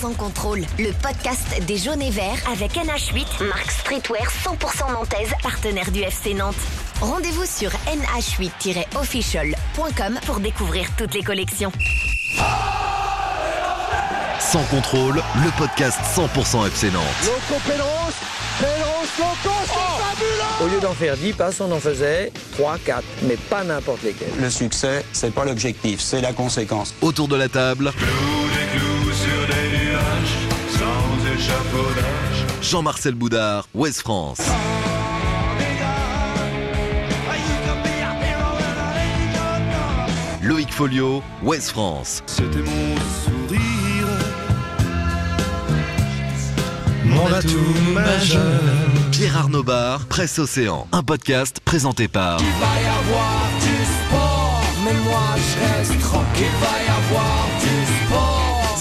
Sans contrôle, le podcast des jaunes et verts avec NH8, marque streetwear 100% nantaise, partenaire du FC Nantes. Rendez-vous sur nh8-official.com pour découvrir toutes les collections. Sans contrôle, le podcast 100% FC Nantes. Loco Pélos, Pélos, Loco, c'est fabuleux Au lieu d'en faire 10 passes, on en faisait 3, 4, mais pas n'importe lesquels. Le succès, c'est pas l'objectif, c'est la conséquence. Autour de la table, Jean-Marcel Boudard, Ouest France. Loïc Folio, Ouest France. C'était mon sourire. Mon atout majeur. Pierre Arnaud Bar, Presse Océan. Un podcast présenté par Va y avoir du sport, mais moi je reste tranquille.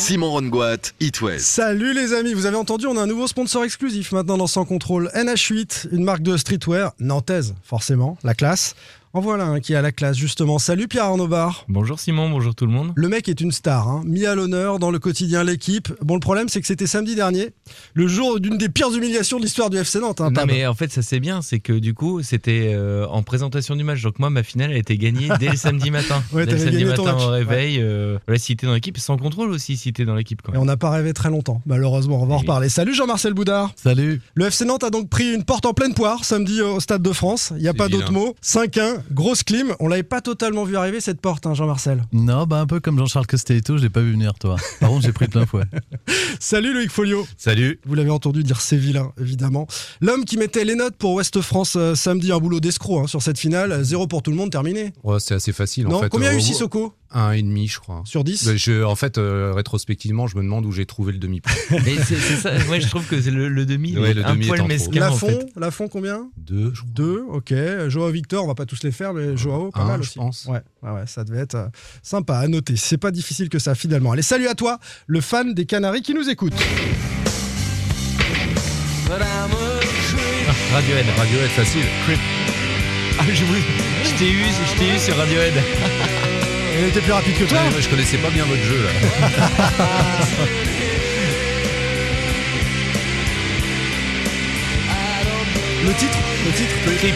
Simon Rongoat, It. Salut les amis, vous avez entendu, on a un nouveau sponsor exclusif maintenant dans Sans Contrôle. NH8, une marque de streetwear nantaise, forcément, la classe. En voilà un qui est à la classe justement. Salut Pierre Arnaud Bar. Bonjour Simon, bonjour tout le monde. Le mec est une star, hein, mis à l'honneur dans le quotidien L'équipe. Bon, le problème, c'est que c'était samedi dernier, le jour d'une des pires humiliations de l'histoire du FC Nantes. hein, non mais en fait ça c'est bien, c'est que du coup c'était euh, en présentation du match, donc moi ma finale a été gagnée dès le samedi matin. Ouais, dès le samedi matin match. au réveil, euh, voilà, cité dans l'équipe, sans contrôle aussi cité dans l'équipe. quand Et on n'a pas rêvé très longtemps, malheureusement. On va en Oui. reparler. Salut Jean-Marcel Boudard. Salut. Le FC Nantes a donc pris une porte en pleine poire samedi au Stade de France. Il n'y a pas d'autre mot. 5-1, grosse clim. On l'avait pas totalement vu arriver cette porte, hein, Jean-Marcel. Non, bah un peu comme Jean-Charles Costello, je l'ai pas vu venir, toi. Par contre, j'ai pris plein fouet. Salut Loïc Folio. Salut. Vous l'avez entendu dire c'est vilain, évidemment. L'homme qui mettait les notes pour Ouest France euh, samedi, un boulot d'escroc hein, sur cette finale. Zéro pour tout le monde, terminé. Ouais, c'est assez facile non, en fait. combien a eu Euh, Sissoko? Un et demi, je crois. sur 10 Mais je, en fait, euh, rétrospectivement, je me demande où j'ai trouvé le demi-point. Mais c'est ça, moi je trouve que c'est le, le demi, Ouais, est le un demi poil mesquin en Lafont, fait. Combien? Deux, je crois. 2, ok. Joao Victor, on va pas tous les faire, mais Joao, pas Un, mal je aussi. pense. Ouais, ouais, ouais, ça devait être euh, sympa à noter. C'est pas difficile que ça finalement. Allez, salut à toi, le fan des Canaries qui nous écoute. Radiohead. Radiohead, facile. Ah, je je t'ai eu, je t'ai eu sur Radiohead. Il était plus rapide que toi. Ouais, je connaissais pas bien votre jeu là. Le titre, le titre, Creep.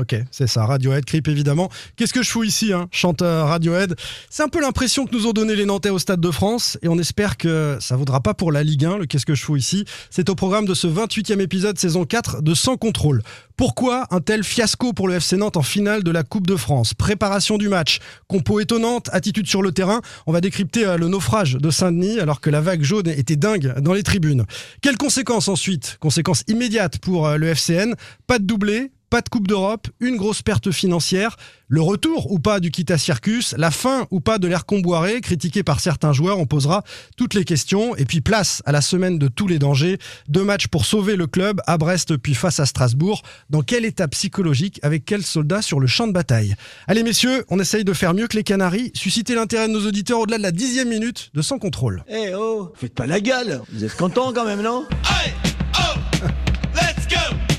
Ok, c'est ça, Radiohead, Creep évidemment. Qu'est-ce que je fous ici, hein, chanteur Radiohead? C'est un peu l'impression que nous ont donné les Nantais au Stade de France et on espère que ça vaudra pas pour la Ligue 1, le Qu'est-ce que je fous ici? C'est au programme de ce 28e épisode saison 4 de Sans contrôle. Pourquoi un tel fiasco pour le FC Nantes en finale de la Coupe de France? Préparation du match, compo étonnante, attitude sur le terrain. On va décrypter euh, le naufrage de Saint-Denis alors que la vague jaune était dingue dans les tribunes. Quelles conséquences ensuite? Conséquences immédiates pour euh, le FCN. Pas de doublé, pas de Coupe d'Europe, une grosse perte financière, le retour ou pas du Kita Circus, la fin ou pas de l'ère Comboiré, critiqué par certains joueurs, on posera toutes les questions. Et puis place à la semaine de tous les dangers. Deux matchs pour sauver le club, à Brest puis face à Strasbourg. Dans quel état psychologique, avec quels soldats sur le champ de bataille? Allez messieurs, on essaye de faire mieux que les Canaries, susciter l'intérêt de nos auditeurs au-delà de la dixième minute de Sans Contrôle. Eh oh, faites pas la gueule. Vous êtes contents quand même, non?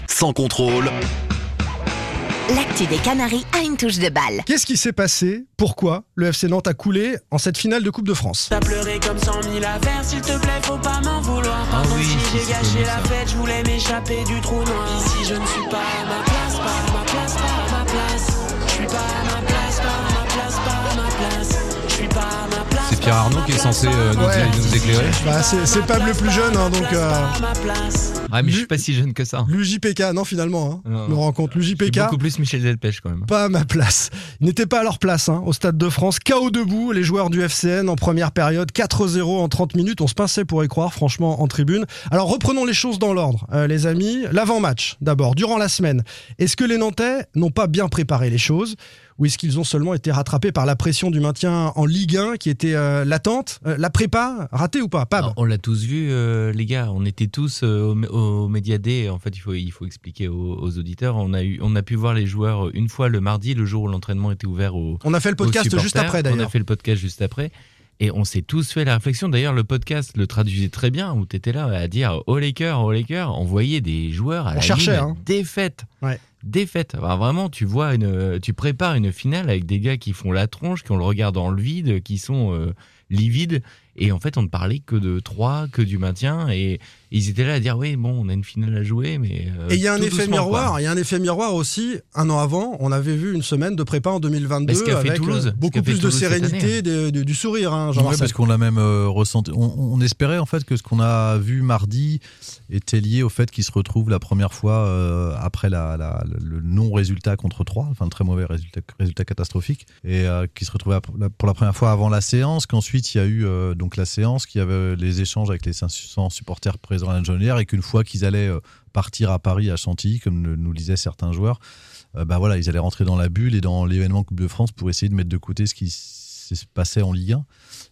Sans contrôle, L'actu des Canaries a une touche de balle. Qu'est-ce qui s'est passé Pourquoi le FC Nantes a coulé en cette finale de Coupe de France T'as pleuré comme cent mille affaires, s'il te plaît, faut pas m'en vouloir. Ah Pardon oui, si j'ai gâché la fête, je voulais m'échapper du trou noir. Ici, je ne suis pas à ma place, pas à ma place, pas à ma place. Pierre pas à Arnaud ma qui est place, censé euh, nous, Ouais. nous éclairer. Bah, c'est c'est Pab le plus jeune, hein, donc euh, pas à ma place. Ah mais je suis pas si jeune que ça. l'UJPK, non finalement, hein, Non, Je suis l'UJPK, beaucoup plus Michel Delpech quand même. pas à ma place. Ils n'étaient pas à leur place hein, au Stade de France. KO debout, les joueurs du FCN en première période, 4-0 en 30 minutes. On se pinçait pour y croire, franchement, en tribune. Alors reprenons les choses dans l'ordre, euh, les amis. L'avant-match, d'abord, durant la semaine. Est-ce que les Nantais n'ont pas bien préparé les choses? Ou est-ce qu'ils ont seulement été rattrapés par la pression du maintien en Ligue 1 qui était euh, latente Euh, La prépa, ratée ou pas Pab? Alors, on l'a tous vu, euh, les gars. On était tous euh, au, au Média Day. En fait, il faut, il faut expliquer aux, aux auditeurs. On a, eu, on a pu voir les joueurs une fois le mardi, le jour où l'entraînement était ouvert aux, On a fait le podcast juste après On a d'ailleurs. fait le podcast juste après. Et on s'est tous fait la réflexion. D'ailleurs, le podcast le traduisait très bien, où tu étais là à dire au Lakers, au Lakers. On voyait des joueurs à On la cherchait, ligne hein. défaite. Ouais. Défaite. Alors, vraiment, tu vois, une, tu prépares une finale avec des gars qui font la tronche, qui ont le regard dans le vide, qui sont euh, livides. Et en fait, on ne parlait que de 3, que du maintien. Et ils étaient là à dire oui, bon, on a une finale à jouer, mais. euh, Et il y a un effet miroir, il y a un effet miroir aussi. Un an avant, on avait vu une semaine de prépa en 2022 Mais ce qu'a fait avec Toulouse, euh, ce beaucoup plus de Toulouse sérénité, année. de- de- du sourire, hein, Ouais, Jean-Marcel. parce qu'on l'a même euh, ressenti. On, on espérait en fait que ce qu'on a vu mardi était lié au fait qu'il se retrouve la première fois euh, après la, la- le non-résultat contre 3, enfin le très mauvais résultat, résultat catastrophique, et euh, qu'il se retrouvait la- pour la première fois avant la séance, qu'ensuite il y a eu euh, donc la séance, qu'il y avait les échanges avec les 500 supporters présents à la Jonnière, et qu'une fois qu'ils allaient euh, partir à Paris, à Chantilly, comme le- nous le disaient certains joueurs, euh, bah voilà, ils allaient rentrer dans la bulle et dans l'événement Coupe de France pour essayer de mettre de côté ce qui se passait en Ligue 1.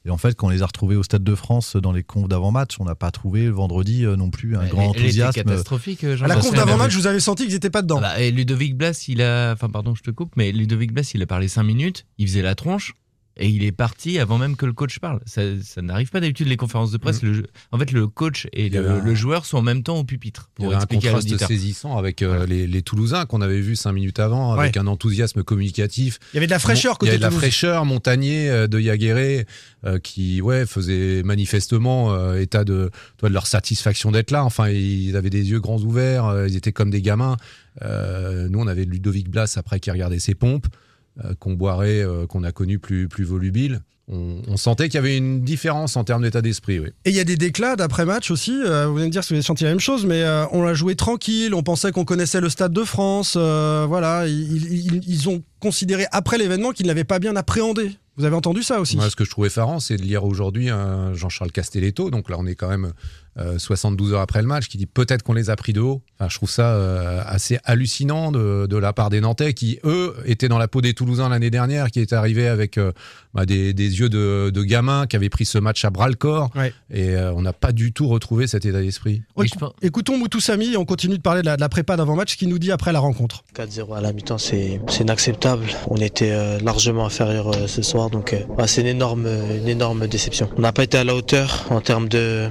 Et en fait, quand on les a retrouvés au Stade de France dans les confs d'avant-match, on n'a pas trouvé vendredi euh, non plus un Elle- grand elle était enthousiasme. catastrophique, À la conf d'avant-match, vous avez senti qu'ils n'étaient pas dedans. Ah bah, et Ludovic Blas, il a. Enfin, pardon, je te coupe, mais Ludovic Blas, il a parlé 5 minutes, il faisait la tronche. Et il est parti avant même que le coach parle. Ça, ça n'arrive pas d'habitude les conférences de presse. Le jeu- en fait, le coach et le, un- le joueur sont en même temps au pupitre Il y pour avait un expliquer à contraste saisissant avec euh, les, les Toulousains qu'on avait vus cinq minutes avant, avec un enthousiasme communicatif. Il y avait de la fraîcheur Il y côté avait de la fraîcheur, Montagnier euh, de Yaguéré, euh, qui ouais faisait manifestement euh, état de, toi, de leur satisfaction d'être là. Enfin, ils avaient des yeux grands ouverts, euh, ils étaient comme des gamins. Euh, nous, on avait Ludovic Blas après qui regardait ses pompes, qu'on boirait, euh, qu'on a connu plus plus volubile. On, on sentait qu'il y avait une différence en termes d'état d'esprit. Oui. Et il y a des déclats d'après-match aussi. euh, vous allez me dire si vous avez senti la même chose, mais euh, on l'a joué tranquille. On pensait qu'on connaissait le Stade de France. euh, voilà, ils, ils- ils ont considéré après l'événement qu'ils ne l'avaient pas bien appréhendé. Vous avez entendu ça aussi? Moi, ce que je trouvais effarant, c'est de lire aujourd'hui Jean-Charles Castelletto. Donc là, on est quand même euh, 72 heures après le match, qui dit peut-être qu'on les a pris de haut. Enfin, je trouve ça euh, assez hallucinant de, de la part des Nantais, qui eux étaient dans la peau des Toulousains l'année dernière, qui étaient arrivés avec euh, bah, des, des yeux de, de gamins, qui avaient pris ce match à bras le corps. Et euh, on n'a pas du tout retrouvé cet état d'esprit. Écou- Écoutons Moutou Samy et on continue de parler de la, de la prépa d'avant-match, ce qu'il nous dit après la rencontre. 4-0 à la mi-temps, c'est inacceptable. On était euh, largement inférieur euh, ce soir, donc euh, ouais, c'est une énorme, une énorme déception. On n'a pas été à la hauteur en termes de-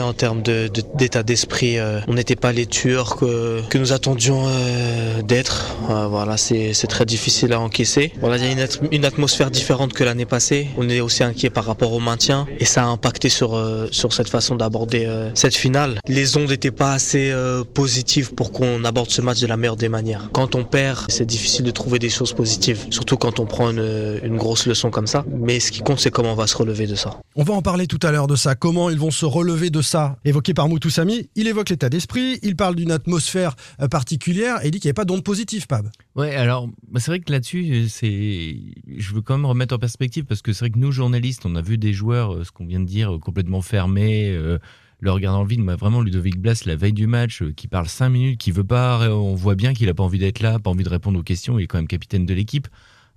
en termes d'état d'esprit. euh, on n'était pas les tueurs que, nous attendions euh, d'être. Euh, voilà, c'est très difficile à encaisser. Voilà, il y a une, at- une atmosphère différente que l'année passée. On est aussi inquiet par rapport au maintien et ça a impacté sur, cette façon d'aborder cette finale. Les ondes n'étaient pas assez positives pour qu'on aborde ce match de la meilleure des manières. Quand on perd, c'est difficile de trouver des choses positives, surtout quand on prend une, une grosse leçon comme ça. Mais ce qui compte, c'est comment on va se relever de ça. On va en parler tout à l'heure de ça. Comment ils vont se relever de ça Évoqué par Moutou Samy, il évoque l'état d'esprit, il parle d'une atmosphère euh, particulière et il dit qu'il n'y avait pas d'onde positive, Pab. Ouais, alors bah, c'est vrai que là-dessus, je veux quand même remettre en perspective parce que c'est vrai que nous journalistes, on a vu des joueurs, euh, ce qu'on vient de dire, euh, complètement fermés, euh, le regard dans le vide. Moi, vraiment, Ludovic Blas, la veille du match, qui parle cinq minutes, qui veut pas, on voit bien qu'il a pas envie d'être là, pas envie de répondre aux questions. Il est quand même capitaine de l'équipe.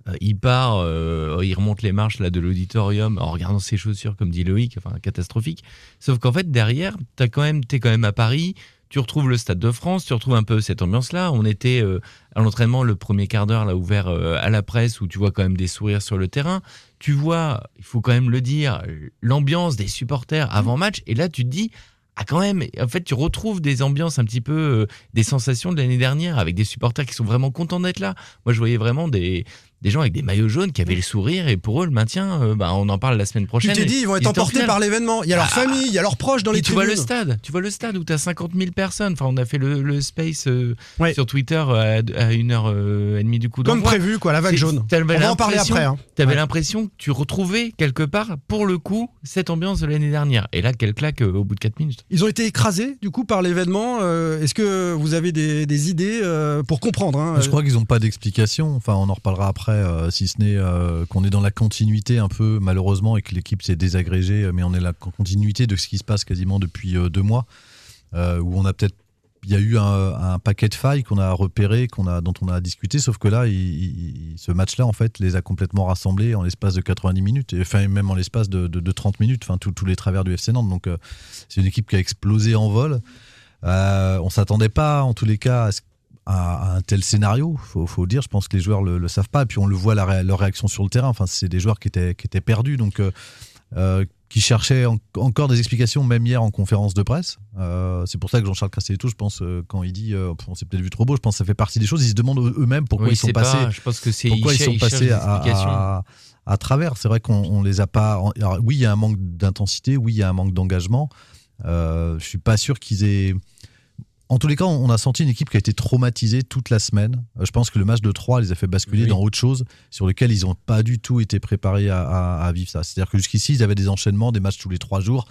Euh, il part, euh, il remonte les marches là de l'auditorium en regardant ses chaussures, comme dit Loïc, enfin catastrophique. Sauf qu'en fait derrière, t'as quand même, t'es quand même à Paris. Tu retrouves le Stade de France, tu retrouves un peu cette ambiance-là. On était euh, à l'entraînement le premier quart d'heure là ouvert euh, à la presse où tu vois quand même des sourires sur le terrain. Tu vois, il faut quand même le dire, l'ambiance des supporters avant match. Et là, tu te dis, ah quand même, en fait, tu retrouves des ambiances un petit peu, euh, des sensations de l'année dernière avec des supporters qui sont vraiment contents d'être là. Moi, je voyais vraiment des, des gens avec des maillots jaunes qui avaient le sourire et pour eux, le maintien, euh, bah, on en parle la semaine Tu prochaine. t'es dit, ils vont être emportés par l'événement. Il y a leur Ah. famille, il y a leurs proches dans les tu tribunes. vois le stade, tu vois le stade où tu as 50 000 personnes. Enfin, on a fait le, le space euh, sur Twitter à, à une heure euh, et demie du coup Comme prévu, quoi, la vague jaune. On va en parler après, hein. T'avais Ouais. l'impression que tu retrouvais quelque part, pour le coup, cette ambiance de l'année dernière. Et là, quelle claque euh, au bout de 4 minutes. Ils ont été écrasés, du coup, par l'événement. Euh, Est-ce que vous avez des, des idées euh, pour comprendre hein, Je crois qu'ils n'ont pas d'explication. Enfin, on en reparlera après, euh, si ce n'est euh, qu'on est dans la continuité un peu, malheureusement, et que l'équipe s'est désagrégée, mais on est la continuité de ce qui se passe quasiment depuis euh, deux mois, où on a peut-être. Il y a eu un, paquet de failles qu'on a repéré, qu'on a, dont on a discuté, sauf que là, ce match-là, en fait, les a complètement rassemblés en l'espace de 90 minutes, et même en l'espace de, de- de 30 minutes, enfin, tous les travers du FC Nantes. Donc, c'est une équipe qui a explosé en vol. Euh, on s'attendait pas, en tous les cas, à, ce- à- un tel scénario. Faut, faut le dire. Je pense que les joueurs le, le savent pas. Et puis on le voit la ré- leur réaction sur le terrain. Enfin, c'est des joueurs qui étaient qui étaient perdus. Donc euh, euh, qui cherchait en- encore des explications, même hier en conférence de presse. Euh, c'est pour ça que Jean-Charles Castelletto, je pense, quand il dit on s'est peut-être vu trop beau, je pense que ça fait partie des choses. Ils se demandent eux-mêmes pourquoi Oui, ils sont passés. pas- je pense que c'est- pourquoi ils ils sont passés à, explications. à- à travers. C'est vrai qu'on on les a pas. alors, oui, il y a un manque d'intensité. Oui, il y a un manque d'engagement. Euh, je suis pas sûr qu'ils aient. En tous les cas, on a senti une équipe qui a été traumatisée toute la semaine. Euh, Je pense que le match de 3 les a fait basculer Oui. dans autre chose sur lequel ils n'ont pas du tout été préparés à, à- à vivre ça. C'est-à-dire que jusqu'ici, ils avaient des enchaînements, des matchs tous les trois jours.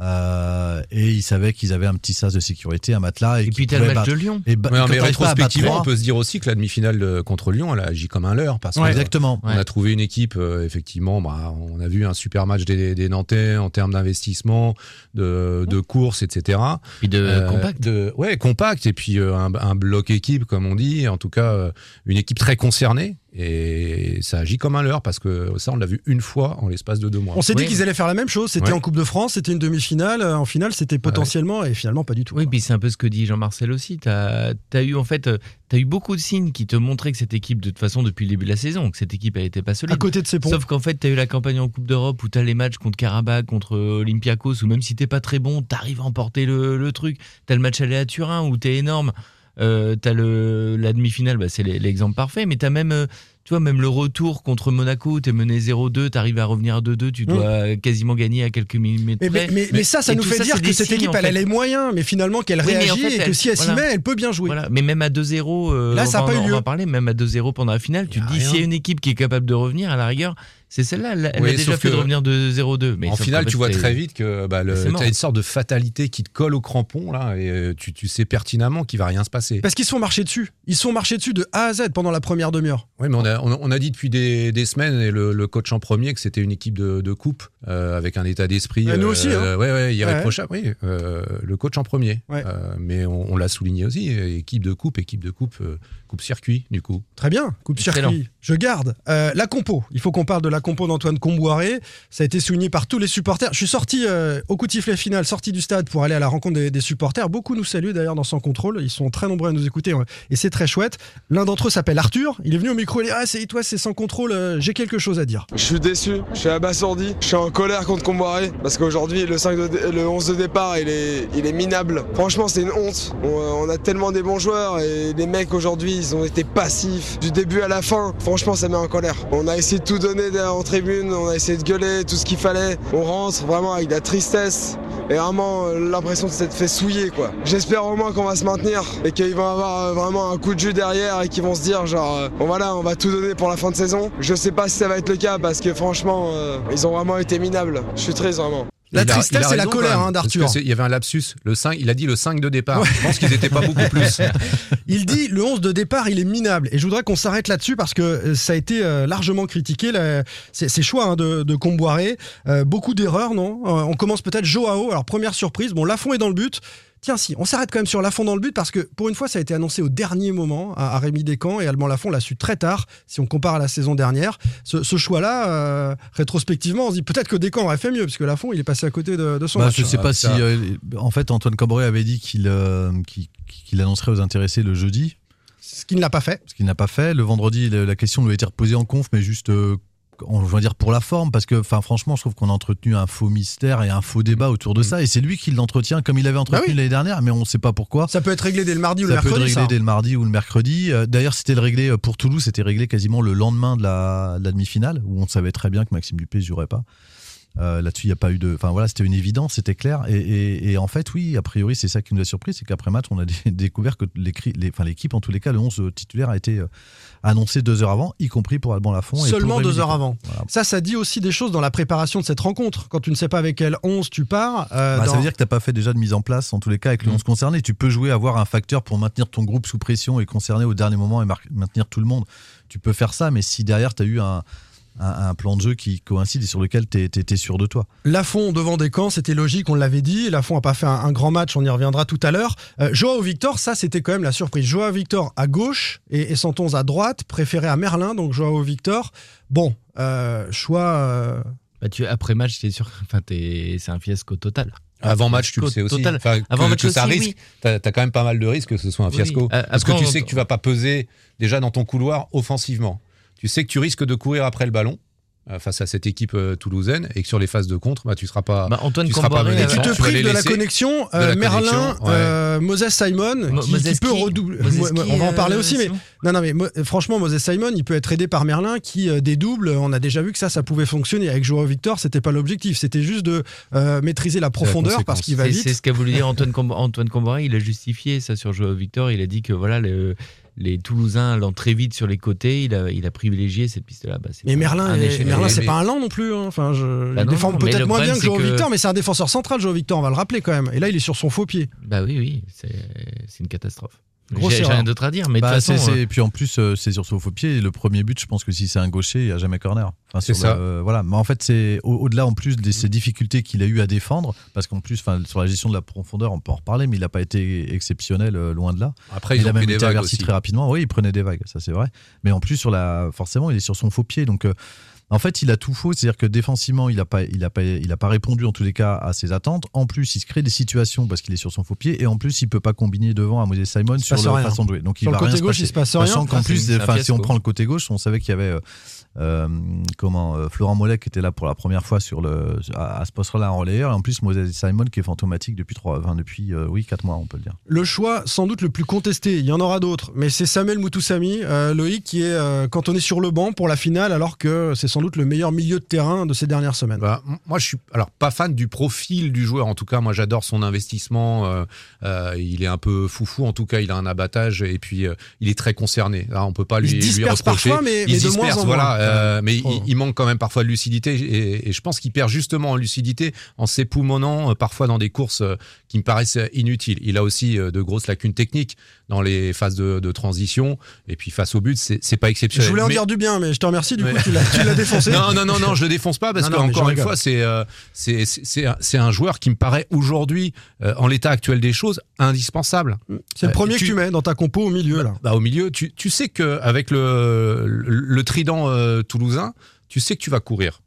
Euh, et ils savaient qu'ils avaient un petit sas de sécurité, un matelas. Et, puis t'as le match de Lyon. Et Ouais, mais rétrospectivement, on peut se dire aussi que la demi-finale de- contre Lyon, elle a agi comme un leurre. Parce Ouais. que, Exactement. On Ouais. a trouvé une équipe, euh, effectivement, bah, on a vu un super match des, des Nantais en termes d'investissement, de, de course, etc. Puis de compact. De, ouais, compact. Et puis euh, un, un bloc équipe, comme on dit. En tout cas, euh, une équipe très concernée. Et ça agit comme un leurre parce que ça, on l'a vu une fois en l'espace de deux mois. On s'est dit qu'ils allaient faire la même chose. C'était Ouais. en Coupe de France, c'était une demi-finale. euh, En finale, c'était potentiellement, et finalement pas du tout. Oui, puis c'est un peu ce que dit Jean-Marcel aussi. Tu as, eu en fait, tu as eu beaucoup de signes qui te montraient que cette équipe, de toute façon, depuis le début de la saison, que cette équipe elle était pas solide. À côté de ses pompes. Sauf qu'en fait, tu as eu la campagne en Coupe d'Europe où tu as les matchs contre Karabakh, contre Olympiakos, où même si t'es pas très bon, tu arrives à emporter le, le truc. Tu as le match aller à Turin où tu es énorme. Euh, tu as le, la demi-finale, bah, c'est l'exemple parfait, mais tu as même. euh, tu vois, même le retour contre Monaco, tu es mené 0-2, tu arrives à revenir à 2-2, tu dois quasiment gagner à quelques millimètres Mais, près. mais- mais- mais ça, ça nous fait ça, dire que cette signes, équipe, en elle a les moyens, mais finalement qu'elle Oui, réagit en fait, et que elle- si elle s'y met, elle peut bien jouer. Voilà. Mais même à 2-0, euh, Là, ça pas on va parler, même à 2-0 pendant la finale, tu te dis, s'il y a une équipe qui est capable de revenir, à la rigueur, c'est celle-là. Elle, elle Oui, a déjà fait de revenir de 0-2. Mais en finale, tu vois très vite que bah, C'est mort. t'as une sorte de fatalité qui te colle au crampon là, et euh, tu, tu sais pertinemment qu'il va rien se passer. Parce qu'ils se font marcher dessus. Ils se font marcher dessus de A à Z pendant la première demi-heure. Oui, mais on a, on a- on a dit depuis des, des semaines, et le, le coach en premier, que c'était une équipe de, de coupe, euh, avec un état d'esprit. Ouais, nous aussi, hein. ouais, ouais, irréprochable, oui. euh, le coach en premier. Ouais. Euh, mais on, on l'a souligné aussi, équipe de coupe, équipe de coupe, euh, coupe circuit, du coup. Très bien, coupe Excellent. circuit. Je garde. Euh, la compo. Il faut qu'on parle de la compo d'Antoine Comboiré. Ça a été souligné par tous les supporters. Je suis sorti euh, au coup de sifflet final, sorti du stade pour aller à la rencontre des, supporters. Beaucoup nous saluent d'ailleurs dans Sans Contrôle. Ils sont très nombreux à nous écouter et c'est très chouette. L'un d'entre eux s'appelle Arthur. Il est venu au micro et il dit Ah, c'est toi, c'est Sans Contrôle. euh, J'ai quelque chose à dire. Je suis déçu, je suis abasourdi, je suis en colère contre Comboiré parce qu'aujourd'hui le, 5 de dé- le 11 de départ il est, il est minable. Franchement c'est une honte. On, on a tellement des bons joueurs et les mecs aujourd'hui ils ont été passifs du début à la fin. Franchement ça met en colère. On a essayé de tout donner derrière en tribune, on a essayé de gueuler tout ce qu'il fallait. On rentre vraiment avec de la tristesse et vraiment euh, l'impression de s'être fait souiller quoi. J'espère au moins qu'on va se maintenir et qu'ils vont avoir euh, vraiment un coup de jus derrière et qu'ils vont se dire genre euh, bon voilà on va tout donner pour la fin de saison. Je sais pas si ça va être le cas parce que franchement ils ont vraiment été minables. Je suis triste vraiment. La tristesse et la colère hein, d'Arthur. Il y avait un lapsus. Le 5, il a dit le 5 de départ. Je pense qu'ils n'étaient pas beaucoup plus. Il dit le 11 de départ, il est minable. Et je voudrais qu'on s'arrête là-dessus parce que euh, ça a été euh, largement critiqué, là, ces, ces choix hein, de, de Comboiré. Euh, beaucoup d'erreurs, non? On commence peut-être Joao. Alors, première surprise, bon, Lafont est dans le but. Tiens, si, on s'arrête quand même sur Lafont dans le but parce que pour une fois, ça a été annoncé au dernier moment à, à Rémi Descamps et Allemand Lafont l'a su très tard si on compare à la saison dernière. Ce, ce choix-là, euh, rétrospectivement, on se dit peut-être que Descamps aurait fait mieux parce que Lafont, il est passé à côté de, de son Bah, match. je sais pas si. euh, en fait, Antoine Camboré avait dit qu'il euh, annoncerait aux intéressés le jeudi. Ce qu'il n'a pas fait. Ce qu'il n'a pas fait. Le vendredi, la question lui a été reposée en conf, mais juste. On va dire pour la forme, parce que enfin, franchement, je trouve qu'on a entretenu un faux mystère et un faux débat autour de ça, et c'est lui qui l'entretient comme il avait entretenu l'année dernière, mais on ne sait pas pourquoi. Bah Ça peut être réglé dès le mardi ou le Ça peut être mercredi. réglé ça. dès le mardi ou le mercredi. Euh, D'ailleurs, c'était le réglé euh, pour Toulouse, c'était réglé quasiment le lendemain de la, de la demi-finale, où on savait très bien que Maxime Dupé ne jouerait pas. Euh, Là-dessus, il n'y a pas eu de. Enfin voilà, c'était une évidence, c'était clair. Et, et- et en fait, oui, a priori, c'est ça qui nous a surpris, c'est qu'après match, on a dé- découvert que l'écrit- les- enfin, l'équipe, en tous les cas, le 11 titulaire a été euh, annoncé deux heures avant, y compris pour Alban Lafont. et Seulement Rémi deux heures avant. Voilà. Ça, ça dit aussi des choses dans la préparation de cette rencontre. Quand tu ne sais pas avec quel 11 tu pars. euh, Bah, dans- Ça veut dire que tu n'as pas fait déjà de mise en place, en tous les cas, avec le 11 concerné. Tu peux jouer, avoir un facteur pour maintenir ton groupe sous pression et concerné au dernier moment et maintenir tout le monde. Tu peux faire ça, mais si derrière, tu as eu un, un- un plan de jeu qui coïncide et sur lequel tu es, sûr de toi. Lafont devant des camps, c'était logique, on l'avait dit. Lafont n'a pas fait un, un grand match, on y reviendra tout à l'heure. Euh, Joao Victor, ça c'était quand même la surprise. Joao Victor à gauche et, et Santons à droite, préféré à Merlin, donc Joao Victor. Bon, euh, choix. euh, Bah, tu, après match, t'es sûr, enfin, c'est un fiasco total. Avant match, tu le sais aussi. total. Enfin, que, Avant match que ça aussi, risque. oui. T'as as quand même pas mal de risques que ce soit un Oui. fiasco. Euh, Parce que tu on- sais que tu vas pas peser déjà dans ton couloir offensivement. Tu sais que tu risques de courir après le ballon. euh, face à cette équipe euh, toulousaine et que sur les phases de contre, bah, tu seras pas. Bah, Antoine tu seras pas Comboiré, mené Et tu te prives de la connexion euh, Merlin, ouais. euh, Moses Simon, Mo- qui, peut redoubler. On va en parler euh, aussi, mais non, non, mais Mo- franchement, Moses Simon, il peut être aidé par Merlin qui euh, dédouble. On a déjà vu que ça, ça pouvait fonctionner. Avec Joao Victor, c'était pas l'objectif, c'était juste de euh, maîtriser la profondeur parce qu'il va C'est vite. c'est ce qu'a voulu dire Antoine, Combo- Antoine Comboiré. Il a justifié ça sur Joao Victor. Il a dit que voilà, le- les Toulousains allant très vite sur les côtés, il a, il a privilégié cette piste-là. Bah, Mais Merlin. Merlin, c'est pas un lent non plus. hein. Enfin, je, Bah il non, défend peut-être le moins bien problème, que Joao c'est que- Victor, mais c'est un défenseur central, Joao Victor. On va le rappeler quand même. Et là, il est sur son faux pied. Bah oui, oui, c'est c'est une catastrophe. J'ai rien d'autre à dire, mais de Bah, toute façon, euh, et puis en plus, euh, c'est sur son faux pied. Et le premier but, je pense que si c'est un gaucher, il n'y a jamais corner. Enfin, C'est le- ça. euh, voilà. Mais en fait, c'est au- au-delà en plus de ces difficultés qu'il a eu à défendre, parce qu'en plus, sur la gestion de la profondeur, on peut en reparler, mais il n'a pas été exceptionnel, euh, loin de là. Après, il a même été averti très rapidement. Oui, il prenait des vagues, ça c'est vrai. Mais en plus, sur la, forcément, il est sur son faux pied. Donc, euh, en fait, il a tout faux. C'est-à-dire que défensivement, il n'a pas, il a pas, il a pas répondu en tous les cas à ses attentes. En plus, il se crée des situations parce qu'il est sur son faux pied. Et en plus, il peut pas combiner devant à Moses Simon se sur la rien. façon de jouer. Donc, Sur il le va côté rien se gauche, passer. il se passe rien. Sachant qu'en Ah, plus, si on prend le côté gauche, on savait qu'il y avait euh, comment euh, Florent Mollet qui était là pour la première fois sur le à, à ce poste-là en relayeur. Et en plus, Moses Simon qui est fantomatique depuis trois, enfin, depuis euh, oui quatre mois, on peut le dire. Le choix, sans doute le plus contesté, il y en aura d'autres, mais c'est Samuel Moutoussamy, euh, Loïc, qui est euh, cantonné sur le banc pour la finale, alors que c'est sans doute le meilleur milieu de terrain de ces dernières semaines. Bah, moi, je suis alors pas fan du profil du joueur. En tout cas, moi, j'adore son investissement. euh, euh, il est un peu foufou. En tout cas, il a un abattage et puis euh, il est très concerné. Là, on peut pas Il lui, se lui disperse reprocher. parfois, mais- il mais se de moins disperse, en voilà. Euh, mais Trop. il, il manque quand même parfois de lucidité et, et je pense qu'il perd justement en lucidité en s'époumonant euh, parfois dans des courses euh, qui me paraissent inutiles. Il a aussi de grosses lacunes techniques dans les phases de, de transition et puis face au but, c'est pas exceptionnel. Je voulais en Mais- dire du bien, mais je te remercie, du Ouais. coup, tu l'as défoncé. non, non, non, non, je le défonce pas parce Non, que non, mais encore je une fois, c'est euh, c'est un, joueur qui me paraît aujourd'hui, euh, en l'état actuel des choses, indispensable. C'est le premier tu- que tu mets dans ta compo au milieu, là. Bah, au milieu, tu, tu sais que avec le, le, le trident euh, toulousain, tu sais que tu vas courir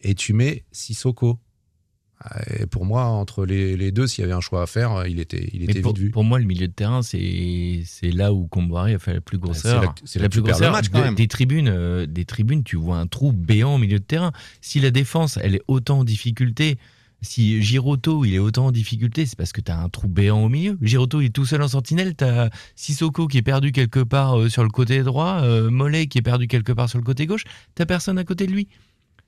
et tu mets Sissoko. Et pour moi, entre les, les deux, s'il y avait un choix à faire, euh, il était, il était pour, vite vu. pour moi, le milieu de terrain, c'est là où Comboiré a fait la plus grosse c'est erreur. c'est tu perds le erreur. match, quand Des- même. Des tribunes, euh, des tribunes, tu vois un trou béant au milieu de terrain. Si la défense, elle est autant en difficulté, si Giroto, il est autant en difficulté, c'est parce que tu as un trou béant au milieu. Giroto, il est tout seul en sentinelle. Tu as Sissoko qui est perdu quelque part euh, sur le côté droit, euh, Mollet qui est perdu quelque part sur le côté gauche. T'as personne à côté de lui.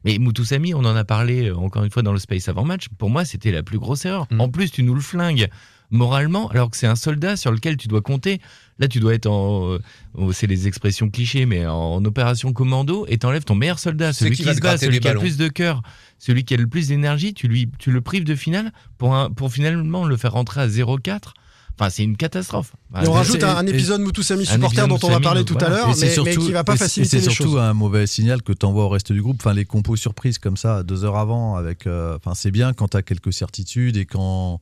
Mais Moutoussamy, on en a parlé euh, encore une fois dans le space avant match. Pour moi, c'était la plus grosse erreur. Mm. En plus, tu nous le flingues moralement, alors que c'est un soldat sur lequel tu dois compter. Là, tu dois être en, euh, c'est les expressions clichés, mais en opération commando, et t'enlèves ton meilleur soldat, celui qui qui, va se bat, celui qui a le plus de cœur, celui qui a le plus d'énergie. Tu lui, tu le prives de finale pour un, pour finalement le faire rentrer à 0-4. Enfin, c'est une catastrophe. Et on rajoute un, un épisode Moutoussamy un supporter dont on va parler tout à l'heure, Et c'est mais, mais qui va pas faciliter c'est surtout choses. un mauvais signal que tu envoies au reste du groupe. Enfin, les compos surprises comme ça, deux heures avant, avec. euh, Enfin, c'est bien quand tu as quelques certitudes et quand.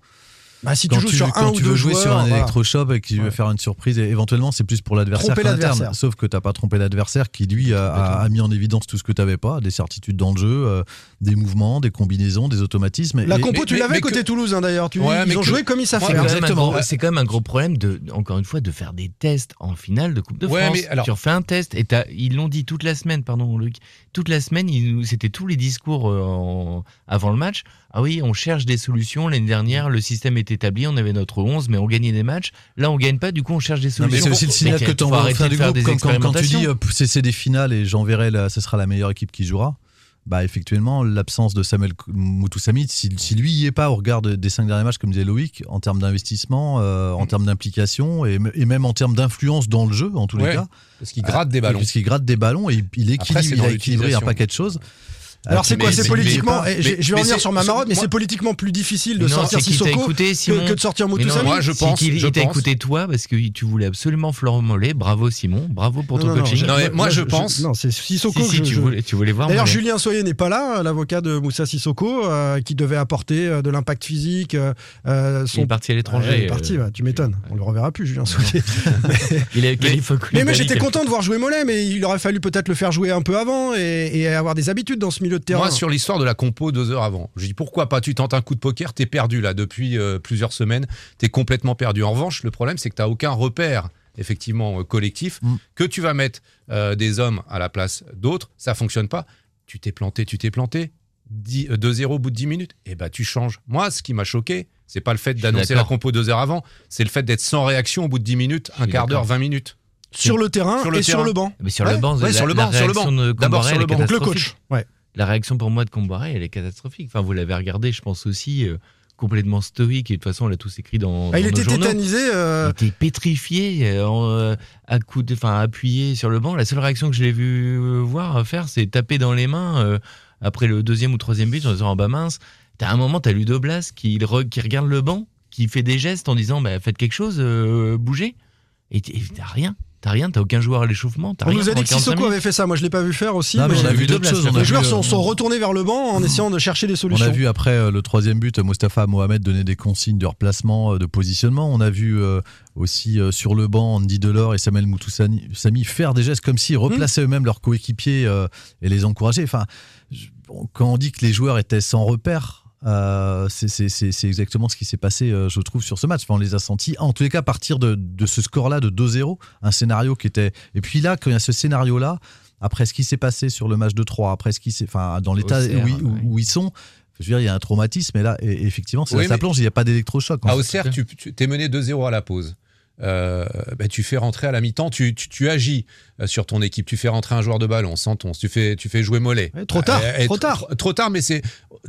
Bah, si tu quand joues sur quand un ou tu deux veux jouer sur un voilà. électrochoc et que tu veux Ouais. faire une surprise, et éventuellement c'est plus pour l'adversaire qu'en interne. l'adversaire. Sauf que t'as pas trompé l'adversaire qui lui a, a- a mis en évidence tout ce que tu n'avais pas, des certitudes dans le jeu, euh, des mouvements, des combinaisons, des automatismes. La Et- compo, mais- tu l'avais côté que- Toulouse, hein, d'ailleurs. Tu, Ouais, mais ils ont que- joué comme ils savent Ouais, C'est faire. quand, même un Exactement. gros- c'est quand même un gros problème de, encore une fois, de faire des tests en finale de Coupe de Ouais, France. mais alors- Tu refais un test et ils l'ont dit toute la semaine, pardon Luc, toute la semaine, c'était tous les discours euh, en- avant le match. Ah oui, on cherche des solutions. L'année dernière, le système est établi, on avait notre 11, mais on gagnait des matchs. Là, on gagne pas, du coup, on cherche des Non, mais solutions. c'est aussi le signal que tu envoies au de du faire groupe des quand, quand- quand tu dis euh, c'est c'est des finales et j'enverrai la, ce sera la meilleure équipe qui jouera. Bah effectivement, l'absence de Samuel Moutoussamy, si, si lui y est pas au regard de- des cinq derniers matchs, comme disait Loïc, en termes d'investissement, euh, en termes d'implication et, et même en termes d'influence dans le jeu, en tous les cas, Parce qu'il gratte des ballons. puisqu'il gratte des ballons et il, il équilibre, Après, il a équilibré un paquet de choses. Alors c'est mais- quoi C'est politiquement. mais- et je- mais- Je vais revenir c'est- sur ma marotte, mais c'est politiquement plus difficile de non, sortir c'est Sissoko écouté, Simon. que, que de sortir Moutoussamy. moi, je C'est pense- qu'il je il t'a écouté toi parce que tu voulais absolument Florent Mollet. Bravo Simon, bravo pour ton Non, coaching. Non, mais moi, je pense- Non, c'est Sissoko Si, si, que je- tu, je- voulais, tu voulais voir D'ailleurs. Julien Soyer n'est pas là, l'avocat de Moussa Sissoko, euh, qui devait apporter euh, de l'impact physique. euh, Il est parti à l'étranger. Il est parti, bah, tu m'étonnes. On le reverra plus, Julien Soyer. Il est Mais, mais moi, j'étais content de voir jouer Mollet, mais il aurait fallu peut-être le faire jouer un peu avant et avoir des habitudes dans ce milieu de terrain. Moi, sur l'histoire de la compo deux heures avant, je dis pourquoi pas, tu tentes un coup de poker, t'es perdu là depuis euh, plusieurs semaines, t'es complètement perdu. En revanche, le problème, c'est que t'as aucun repère effectivement euh, collectif, Mm. que tu vas mettre euh, des hommes à la place d'autres, ça fonctionne pas. tu t'es planté, tu t'es planté. 10, euh, 2-0 au bout de 10 minutes, et bah tu changes. Moi, ce qui m'a choqué, c'est pas le fait d'annoncer la compo deux heures avant, c'est le fait d'être sans réaction au bout de 10 minutes, un quart d'heure, d'accord. 20 minutes. Sur le terrain Sur le et sur le banc. Mais sur Ouais, le banc, ouais, la, sur le la banc, sur le banc. D'abord sur le banc. Donc le coach. Ouais. La réaction pour moi de Comboiré, elle est catastrophique. Enfin, vous l'avez regardé, je pense aussi, euh, complètement stoïque. Et de toute façon, on l'a tous écrit dans. Ah, il dans était nos journaux. tétanisé. euh, Il était pétrifié, euh, euh, accoudé- enfin appuyé sur le banc. La seule réaction que je l'ai vu voir faire, c'est taper dans les mains après le deuxième ou troisième but en disant oh, bah mince. T'as un moment, t'as Ludo Blas qui, qui regarde le banc, qui fait des gestes en disant bah faites quelque chose, bougez. Et t'as rien, t'as rien, t'as aucun joueur à l'échauffement. On rien nous a dit que Sissoko 45 avait fait ça. Moi, je l'ai pas vu faire aussi. Non, mais on a vu d'autres choses. on Les joueurs sont, sont retournés vers le banc en essayant de chercher des On solutions. a vu après euh, le troisième but, Mostafa Mohamed donner des consignes de replacement, euh, de positionnement. On a vu euh, aussi euh, sur le banc Andy Delors et Samuel Moutoussani Sami faire des gestes comme s'ils replaçaient eux-mêmes leurs coéquipiers euh, et les encourager. Enfin, je- bon, quand on dit que les joueurs étaient sans repère, euh, c'est- exactement ce qui s'est passé, euh, je trouve, sur ce match. Enfin, on les a sentis, en tous les cas, à partir de, de ce score-là de 2-0, un scénario qui était. Et puis là, quand il y a ce scénario-là, après ce qui s'est passé sur le match de 3, après ce qui s'est. Enfin, dans l'état où, ils- où- ouais. où ils sont, je veux dire, il y a un traumatisme, et là, et- effectivement, c'est Oui, là ça mais- plonge, il n'y a pas d'électrochoc. À. Auxerre, tu, tu t'es mené 2-0 à la pause. Euh, bah, tu fais rentrer à la mi-temps, tu, tu, tu agis euh, sur ton équipe, tu fais rentrer un joueur de ballon, Santon, tu fais, tu fais jouer Mollet. Ouais, trop tard, et trop tr- tard. tr- Trop tard, mais c'est.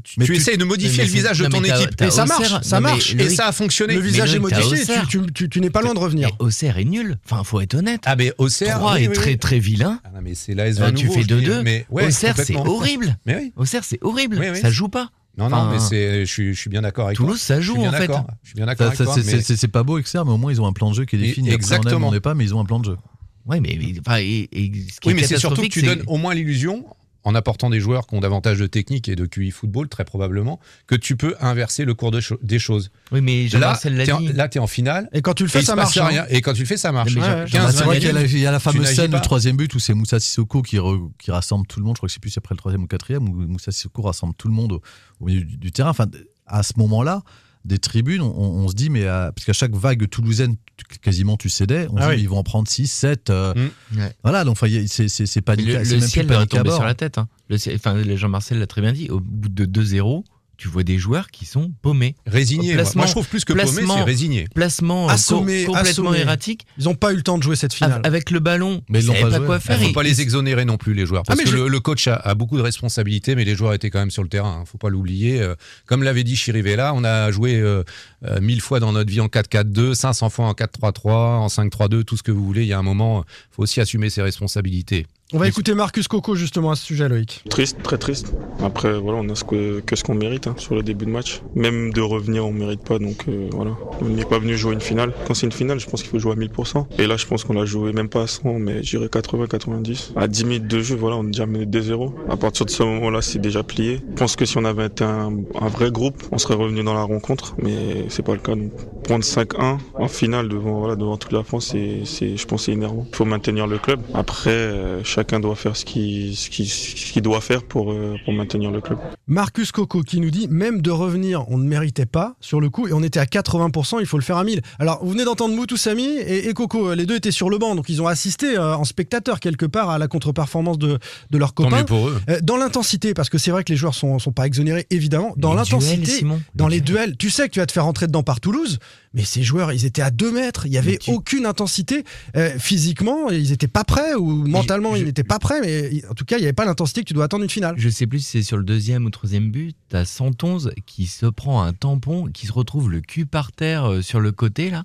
Tu, Mais tu tu- essayes de modifier le visage de ton équipe. Et ça marche, ça marche. Et ça a fonctionné. Le visage est modifié. Auxerre. Tu, tu- tu- tu n'es pas loin de revenir. Mais Auxerre est nul. Enfin, faut être honnête. Ah, mais Auxerre. 3 oui, est oui, très oui. très vilain. Ah, non, mais c'est l'AS Euh, 20 tu fais je dis, 2-2. Mais ouais, Auxerre, c'est horrible. Mais oui. Auxerre, c'est horrible. Oui, oui. Ça joue pas. Non, non, mais c'est, je suis, je suis bien d'accord avec Toulouse, toi. ça joue en fait. Je suis bien d'accord avec toi. c'est- mais- c'est c'est pas beau, Auxerre, mais au moins, ils ont un plan de jeu qui est défini. Exactement. on n'est pas, mais ils ont un plan de jeu. Ouais, mais, mais- enfin, et, et ce qui Oui, mais c'est surtout que tu donnes au moins l'illusion, en apportant des joueurs qui ont davantage de technique et de QI football, très probablement, que tu peux inverser le cours de cho- des choses. Oui, mais Là, Jean-Marcel l'a t'es en, dit. là, t'es en finale. Et quand tu le fais, il ça marche. hein. rien. Et quand tu le fais, ça marche. Mais Jean- Ouais, Jean- ouais. 15, c'est 20 vrai qu'il y a la, il y a la tu fameuse scène du troisième but où c'est Moussa Sissoko qui, re- qui rassemble tout le monde. Je crois que c'est plus après le troisième ou quatrième où Moussa Sissoko rassemble tout le monde au, au milieu du, du terrain. Enfin, à ce moment-là, des tribunes, on, on se dit, mais à- parce qu'à chaque vague toulousaine, quasiment tu cédais, on Ah se dit, oui. ils vont en prendre 6, 7. euh, Mm. Ouais. Voilà, donc c'est c'est- c'est pas Le, le ciel tombé bord. sur la tête. hein. Le enfin, Jean-Marcel l'a très bien dit. Au bout de 2-0, tu vois des joueurs qui sont paumés. Résigné. moi. Placement- Moi, je trouve plus que paumé, placement- c'est résigné. Placement euh, Assommé, complètement assommé. erratique. Ils n'ont pas eu le temps de jouer cette finale. Av- Avec le ballon, Mais ils savaient pas quoi Il faire. faut pas les exonérer non plus les joueurs parce Ah, mais que je- le, le coach a, a beaucoup de responsabilités mais les joueurs étaient quand même sur le terrain hein, faut pas l'oublier Euh, comme l'avait dit Chirivella on a joué euh, euh, mille fois dans notre vie en 4-4-2 500 fois en 4-3-3 en 5-3-2 tout ce que vous voulez il y a un moment euh, faut aussi assumer ses responsabilités On va écouter Marcus Coco justement à ce sujet, Loïc. Triste, très triste. Après, voilà, on a ce que, que ce qu'on mérite hein, sur le début de match. Même de revenir, on mérite pas. Donc euh, voilà, on n'est pas venu jouer une finale. Quand c'est une finale, je pense qu'il faut jouer à 1000%. Et là, je pense qu'on l'a joué même pas à 100, mais j'irais 80-90. À 10 minutes de jeu, voilà, on est déjà mené 2-0. À partir de ce moment-là, c'est déjà plié. Je pense que si on avait été un, un vrai groupe, on serait revenu dans la rencontre, mais c'est pas le cas. Donc, prendre 5-1 en finale devant, voilà, devant toute la France, c'est, c'est, je pense, que c'est énervant. Il faut maintenir le club. Après, euh, chacun doit faire ce qu'il, ce ce doit faire pour, euh, pour maintenir le club. Marcus Coco qui nous dit même de revenir, on ne méritait pas sur le coup et on était à 80%, il faut le faire à 1000. Alors vous venez d'entendre Moutou Samy et, et Coco, les deux étaient sur le banc, donc ils ont assisté euh, en spectateur quelque part à la contre-performance de, de leurs tant copains. mieux pour eux Euh, Dans l'intensité, parce que c'est vrai que les joueurs sont, sont pas exonérés, évidemment. Dans l'intensité, dans les duels, tu sais que tu vas te faire rentrer dedans par Toulouse, mais ces joueurs, ils étaient à 2 mètres, il y avait tu- aucune intensité. Euh, physiquement, ils étaient pas prêts, ou mentalement, je- ils n'étaient pas prêts, mais en tout cas, il n'y avait pas l'intensité que tu dois attendre une finale. Je sais plus si c'est sur le deuxième ou troisième but. T'as 111 qui se prend un tampon, qui se retrouve le cul par terre euh, sur le côté là.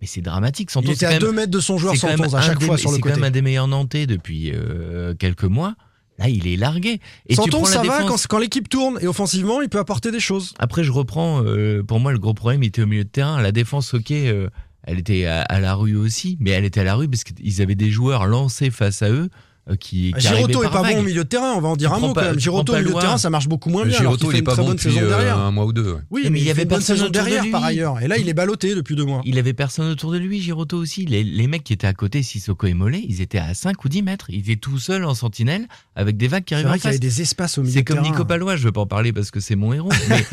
Mais c'est dramatique. Santon, Il était c'est à même- 2 mètres de son joueur 111 à chaque des- fois sur le C'est quand côté. même un des meilleurs Nantais depuis euh, quelques mois. Là, il est largué. Et Santon, ça va quand, quand l'équipe tourne et offensivement, il peut apporter des choses. Après, je reprends. euh, pour moi, le gros problème il était au milieu de terrain. La défense, ok, euh, elle était à, à la rue aussi, mais elle était à la rue parce qu'ils avaient des joueurs lancés face à eux qui, qui Giroto est par pas bon vagues. au milieu de terrain, on va en dire Tu un mot pas- quand même. Giroto au milieu de terrain, ça marche beaucoup moins bien. Giroto il fait est une pas très bon bonne depuis saison euh, derrière. un mois ou deux ouais. Oui, Mais mais il y il avait avait une bonne personne saison autour de derrière lui. par ailleurs. Et là, il est ballotté depuis deux mois. Il avait personne autour de lui, Giroto aussi. Les, les mecs qui étaient à côté, Sissoko et Mollet, ils étaient à 5 ou 10 mètres. Ils étaient tout seuls en sentinelle avec des vagues qui C'est arrivaient vrai en qu'il y avait face. des espaces au milieu C'est comme. Nico Palois, je veux pas en parler parce que c'est mon héros. Mais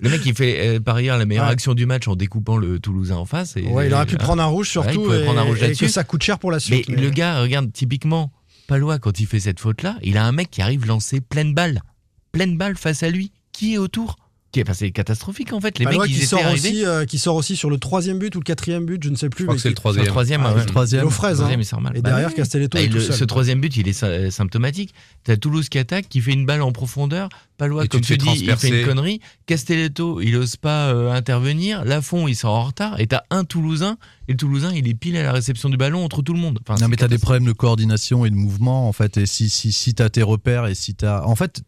le mec, il fait euh, par ailleurs la meilleure action du match en découpant le Toulousain en face. Ouais, il aurait pu euh, prendre un rouge il surtout et, prendre un rouge et que ça coûte cher pour la Mais suite. le gars, regarde, typiquement, Palois, quand il fait cette faute-là, il a un mec qui arrive lancer pleine balle. Pleine balle face à lui. Qui est autour? Qui est, enfin, c'est catastrophique en fait. Les Palois mecs, ils qui étaient sort, arrivés. aussi, euh, qui sort aussi sur le troisième but ou le quatrième but, je ne sais plus. crois mais que c'est le troisième. Le troisième, Ah, ouais. le troisième. Aux fraises, Le troisième, hein. il sort mal. Et Bah derrière, oui. Castelletto Bah, est le- tout seul. Ce troisième but, il est sy- symptomatique. T'as Toulouse qui attaque, qui fait une balle en profondeur. Palois, Et tu comme te tu fais dis, il fait une connerie. Castelletto, il ose pas euh, intervenir. Lafont, il sort en retard. Et t'as un Toulousain. Et le Toulousain, il est pile à la réception du ballon entre tout le monde. Enfin, non, mais t'as des problèmes de coordination et de mouvement, en fait. Et si, si, si t'as tes repères et si t'as. En fait,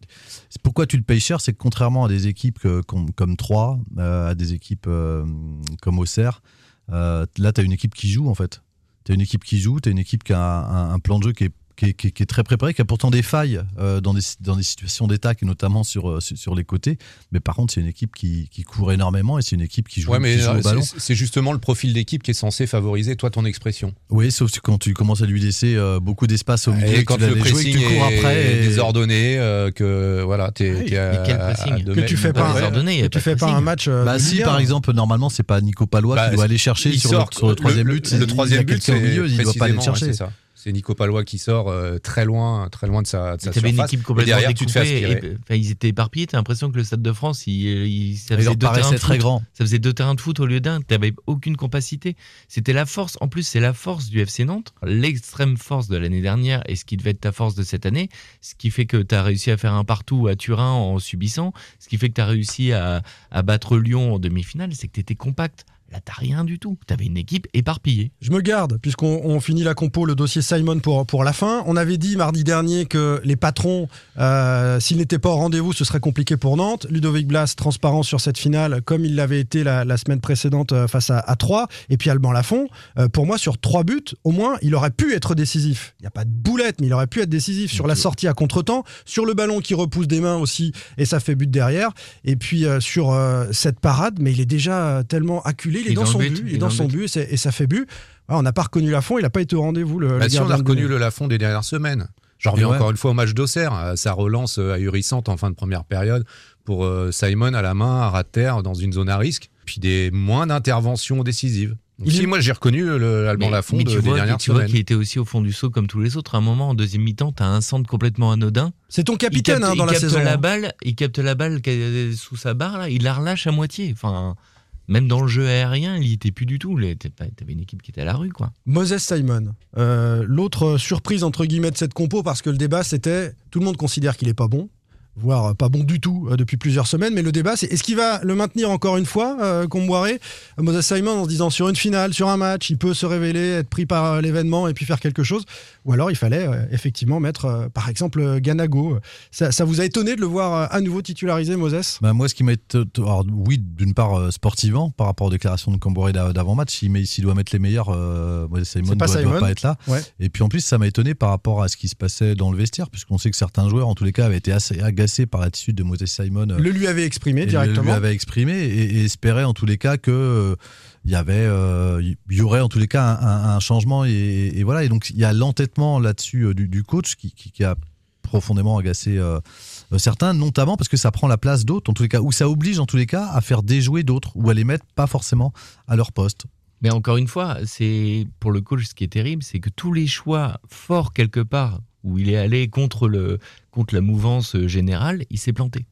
pourquoi tu le payes cher, c'est que contrairement à des équipes comme, comme Troyes, euh, à des équipes euh, comme Auxerre, euh, là, t'as une équipe qui joue, en fait. T'as une équipe qui joue, t'as une équipe qui a un plan de jeu qui est, qui, est, qui est- qui est très préparé, qui a pourtant des failles euh, dans, des, dans des situations d'attaque, et notamment sur, euh, sur, sur les côtés. Mais par contre, c'est une équipe qui, qui court énormément et c'est une équipe qui joue, Ouais, mais qui joue euh, au ballon. c'est- c'est justement le profil d'équipe qui est censé favoriser, toi, ton expression. Oui, sauf que quand tu commences à lui laisser euh, beaucoup d'espace au milieu, Et que quand tu le joué, que pressing tu cours est après. et- désordonné, euh, que voilà, t'es Oui, pressing deux Que tu fais pas pas, un- désordonné, tu pas fais pas un pressing. match. euh, Bah si, par 1. exemple, normalement, c'est pas Nico Palois Bah, qui doit aller chercher il sur, sort le, sur le troisième but. Le, troisième but, quelqu'un au c'est milieu, il doit pas aller chercher. c'est ça. C'est Nico Palois qui sort euh, très loin, très loin de sa, de sa Tu avais une équipe et complètement derrière, tu te fais découpée. aspirer. et- enfin, ils étaient éparpillés. T'as l'impression que le Stade de France, il, il- ça faisait deux terrains de très foot. grand. Ça faisait deux terrains de foot au lieu d'un. T'avais aucune compacité. C'était la force. En plus, c'est la force du FC Nantes, l'extrême force de l'année dernière et ce qui devait être ta force de cette année. Ce qui fait que t'as réussi à faire un partout à Turin en subissant. Ce qui fait que t'as réussi à, à battre Lyon en demi-finale. C'est que t'étais compact. Là, t'as rien du tout. T'avais une équipe éparpillée. Je me garde, puisqu'on on finit la compo, le dossier Simon pour, pour la fin. On avait dit mardi dernier que les patrons, euh, s'ils n'étaient pas au rendez-vous, ce serait compliqué pour Nantes. Ludovic Blas, transparent sur cette finale, comme il l'avait été la, la semaine précédente euh, face à, à 3. Et puis Alban Lafont, euh, pour moi, sur trois buts, au moins, il aurait pu être décisif. Il n'y a pas de boulette, mais il aurait pu être décisif sur la sortie à contre-temps, sur le ballon qui repousse des mains aussi, et ça fait but derrière. Et puis sur cette parade, mais il est déjà tellement acculé, il est, dans, son but, il est dans son but, et, ça fait but. Ouais, on n'a pas reconnu Lafont, il n'a pas été au rendez-vous. Le, Bah, le si on a reconnu le Lafond des dernières semaines. J'en reviens Ouais. encore une fois au match d'Auxerre, à sa relance euh, ahurissante en fin de première période pour euh, Simon à la main, à de terre, dans une zone à risque, puis des moins d'interventions décisives. Donc, Il si moi j'ai reconnu le Alban Mais- Lafond mais de- tu des vois, dernières tu vois semaines. qu'il était aussi au fond du saut comme tous les autres. À un moment, en deuxième mi-temps, t'as un centre complètement anodin. C'est ton Il capitaine capte, hein, dans il la capte saison. la hein. balle, il capte la balle sous sa barre là, il la relâche à moitié. Enfin, même dans le jeu aérien, il y était plus du tout. T'avais une équipe qui était à la rue, quoi. Moses Simon, euh, l'autre surprise entre guillemets de cette compo, parce que le débat c'était tout le monde considère qu'il est pas bon, voire pas bon du tout euh, depuis plusieurs semaines, mais le débat c'est est-ce qu'il va le maintenir encore une fois, euh, Comboiré, Moses Simon en se disant sur une finale, sur un match, il peut se révéler, être pris par euh, l'événement et puis faire quelque chose, ou alors il fallait euh, effectivement mettre euh, par exemple euh, Ganago. Ça, ça vous a étonné de le voir à nouveau titularisé, Moses? Bah, moi, ce qui m'a alors, oui, d'une part, sportivement, par rapport aux déclarations de Camboré d'a- d'avant-match, s'il doit mettre les meilleurs, euh, Simon pas doit, doit pas être là. Ouais. Et puis en plus, ça m'a étonné par rapport à ce qui se passait dans le vestiaire, puisqu'on sait que certains joueurs, en tous les cas, avaient été assez agacés par l'attitude de Moses Simon. Le lui avait exprimé directement. Le lui avait exprimé et, et espérait en tous les cas que euh, il y avait, euh, il y aurait en tous les cas un, changement et, voilà. Et donc il y a l'entêtement là-dessus euh, du, coach qui, a profondément agacé euh, certains, notamment parce que ça prend la place d'autres en tous les cas, ou ça oblige en tous les cas à faire déjouer d'autres ou à les mettre pas forcément à leur poste. Mais encore une fois, c'est pour le coach ce qui est terrible, c'est que tous les choix forts quelque part où il est allé contre le contre la mouvance générale, il s'est planté.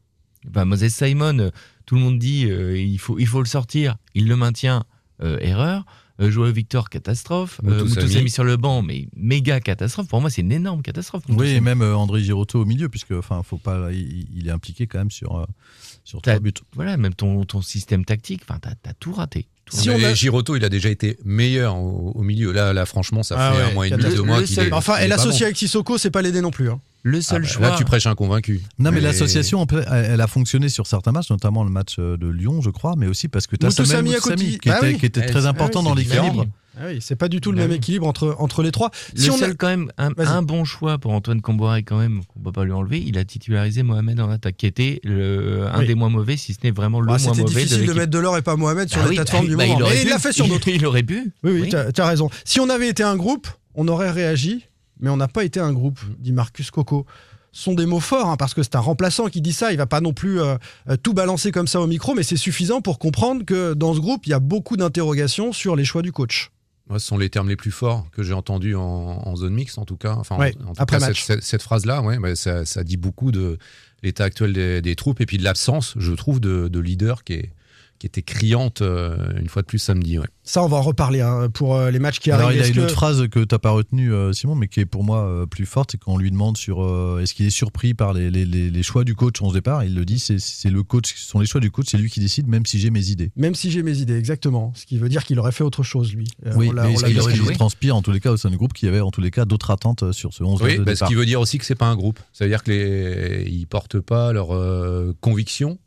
Moses Simon, tout le monde dit euh, il faut il faut le sortir, il le maintient, erreur. Euh, Joao Victor, catastrophe. Euh. Moutoussamy sur le banc, mais méga catastrophe. Pour moi, c'est une énorme catastrophe. Oui, et même euh, André Girotto au milieu, puisque enfin, faut pas, il, il est impliqué quand même sur, euh, sur trois buts. Voilà, même ton, ton système tactique, enfin, t'as as tout raté. Si on a- Giroto, il a déjà été meilleur au, au milieu. Là, là, franchement, ça Ah fait ouais, un mois et demi, deux mois qu'il est. Enfin, et l'associé bon. avec Sissoko, c'est pas l'aider non plus. hein. Le Ah seul bah, choix. Là, tu prêches un convaincu. Non, mais, Mais- l'association, elle, a fonctionné sur certains matchs, notamment le match euh, de Lyon, je crois, mais aussi parce que tu as Samuel côté. Moutoussamy, qui Ah était, oui. qui était Eh, très important ah oui, dans l'équilibre. Ah oui, c'est pas du tout le Bah même équilibre entre, entre les trois. Le Si on a- seul quand même, un, bon choix pour Antoine Camboire quand même, qu'on peut pas lui enlever, il a titularisé Mohamed en attaque, qui était le, un Oui. des moins mauvais, si ce n'est vraiment le Bah, moins C'était mauvais difficile de de, mettre Delors et pas Mohamed sur Bah la oui, plateforme bah du bah, moment. il il l'a fait sur d'autres. Il aurait pu. Oui, oui, Oui. t'as as raison. Si on avait été un groupe, on aurait réagi, mais on n'a pas été un groupe, dit Marcus Coco. Ce sont des mots forts, hein, parce que c'est un remplaçant qui dit ça. Il va pas non plus euh, euh, tout balancer comme ça au micro, mais c'est suffisant pour comprendre que dans ce groupe, il y a beaucoup d'interrogations sur les choix du coach. Moi, ce sont les termes les plus forts que j'ai entendus en, en zone mixte, en tout cas. Enfin, en- Ouais, en, tout après cas, match. cette, cette- cette phrase-là, ouais, bah, ça, ça dit beaucoup de l'état actuel des, des troupes et puis de l'absence, je trouve, de, de leader qui, est, qui était criante euh, une fois de plus samedi. Ouais. Ça, on va en reparler hein, pour euh, les matchs qui Alors, arrivent. il y a une que- autre phrase que t'as pas retenue, euh, Simon, mais qui est pour moi euh, plus forte, c'est quand on lui demande sur euh, est-ce qu'il est surpris par les, les- les- les choix du coach en ce départ. Il le dit, c'est c'est le coach, ce sont les choix du coach, c'est lui qui décide, même si j'ai mes idées. Même si j'ai mes idées, exactement. Ce qui veut dire qu'il aurait fait autre chose, lui. Euh, oui, on l'a- mais on ce l'a qui- vu. ce qui transpire en tous les cas au sein du groupe, qu'il y avait en tous les cas d'autres attentes sur ce 11 Oui, de bah, ce départ. qui veut dire aussi que c'est pas un groupe. Ça veut dire que les, ils portent pas leurs euh, convictions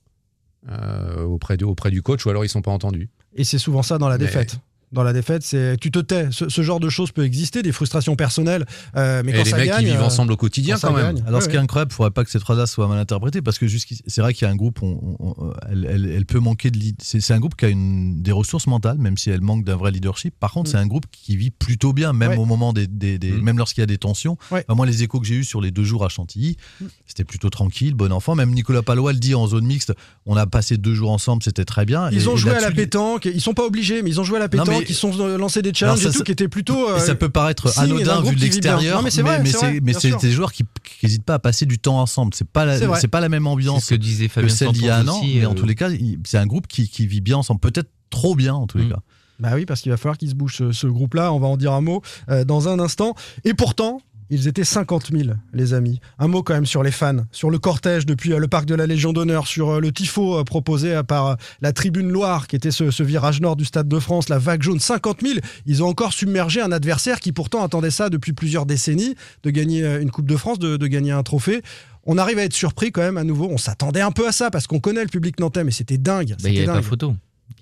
auprès, du, auprès du coach ou alors ils sont pas entendus. Et c'est souvent ça dans la Mais- défaite. Dans la défaite, c'est tu te tais. Ce, ce genre de choses peut exister, des frustrations personnelles. euh, mais Et quand les ça mecs, ils gagne, vivent euh, ensemble au quotidien, quand même. gagne. Alors, Ouais, ce qui est incroyable, il ne faudrait pas que cette phrase-là soit mal interprétée, parce que c'est vrai qu'il y a un groupe, on- on- on- elle, elle- elle peut manquer de C'est un groupe qui a une, des ressources mentales, même si elle manque d'un vrai leadership. Par contre, Mm. c'est un groupe qui vit plutôt bien, même Ouais. au moment des, des- des- Mm. même lorsqu'il y a des tensions. Ouais. Enfin, moi, les échos que j'ai eus sur les deux jours à Chantilly, Mm. c'était plutôt tranquille, bon enfant. Même Nicolas Palois le dit en zone mixte. On a passé deux jours ensemble, c'était très bien. Ils Et- ont et joué à la pétanque. Ils sont pas obligés, mais ils ont joué à la Non, pétanque. Ils sont euh, lancés des challenges ça, et tout, ça- qui étaient plutôt. euh, ça peut paraître anodin vu de qui l'extérieur, mais c'est vrai, mais c'est des joueurs qui n'hésitent pas à passer du temps ensemble. C'est pas la- C'est pas la même ambiance que disait que Fabien celle d'il y a un an, mais en euh, tous les cas, c'est un groupe qui, qui vit bien ensemble, peut-être trop bien en tous les Mm. cas. Bah oui, parce qu'il va falloir qu'ils se bougent ce, ce groupe-là. On va en dire un mot euh, dans un instant. Et pourtant. Ils étaient 50 000, les amis. Un mot quand même sur les fans, sur le cortège depuis euh, le parc de la Légion d'honneur, sur euh, le tifo euh, proposé par la tribune Loire, qui était ce, ce virage nord du Stade de France, la vague jaune. 50 000, ils ont encore submergé un adversaire qui pourtant attendait ça depuis plusieurs décennies, de gagner une Coupe de France, de, de gagner un trophée. On arrive à être surpris quand même à nouveau. On s'attendait un peu à ça parce qu'on connaît le public nantais, mais c'était dingue. Il n'y pas dingue. photo.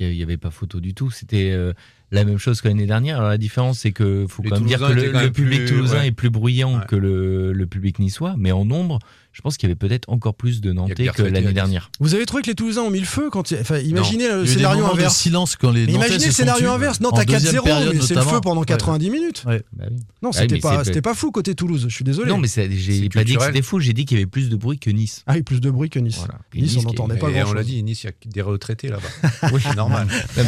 Il n'y avait pas photo du tout. C'était euh, la même chose que l'année dernière. Alors la différence, c'est que faut quand même dire que le, public plus- toulousain ouais. est plus bruyant Ouais. que le, le public niçois, mais en nombre, je pense qu'il y avait peut-être encore plus de Nantais que à l'année dernière. Vous avez trouvé que les Toulousains ont mis le feu quand il- enfin, imaginez y le scénario de inverse. silence quand les imaginez se le scénario inverse. Non, En t'as 4-0, deuxième période, mais c'est le feu pendant Ouais. 90 minutes. Ouais. Bah oui. Non, Ah c'était oui, pas, c'est- c'était pas fou côté Toulouse. Je suis désolé. Non, mais j'ai pas dit que c'était fou. J'ai dit qu'il y avait plus de bruit que Nice. Ah oui, plus de bruit que Nice. Voilà. Nice, on n'entendait pas Et grand on l'a dit, Nice, il y a que des retraités là-bas. Oui, C'est normal. Non,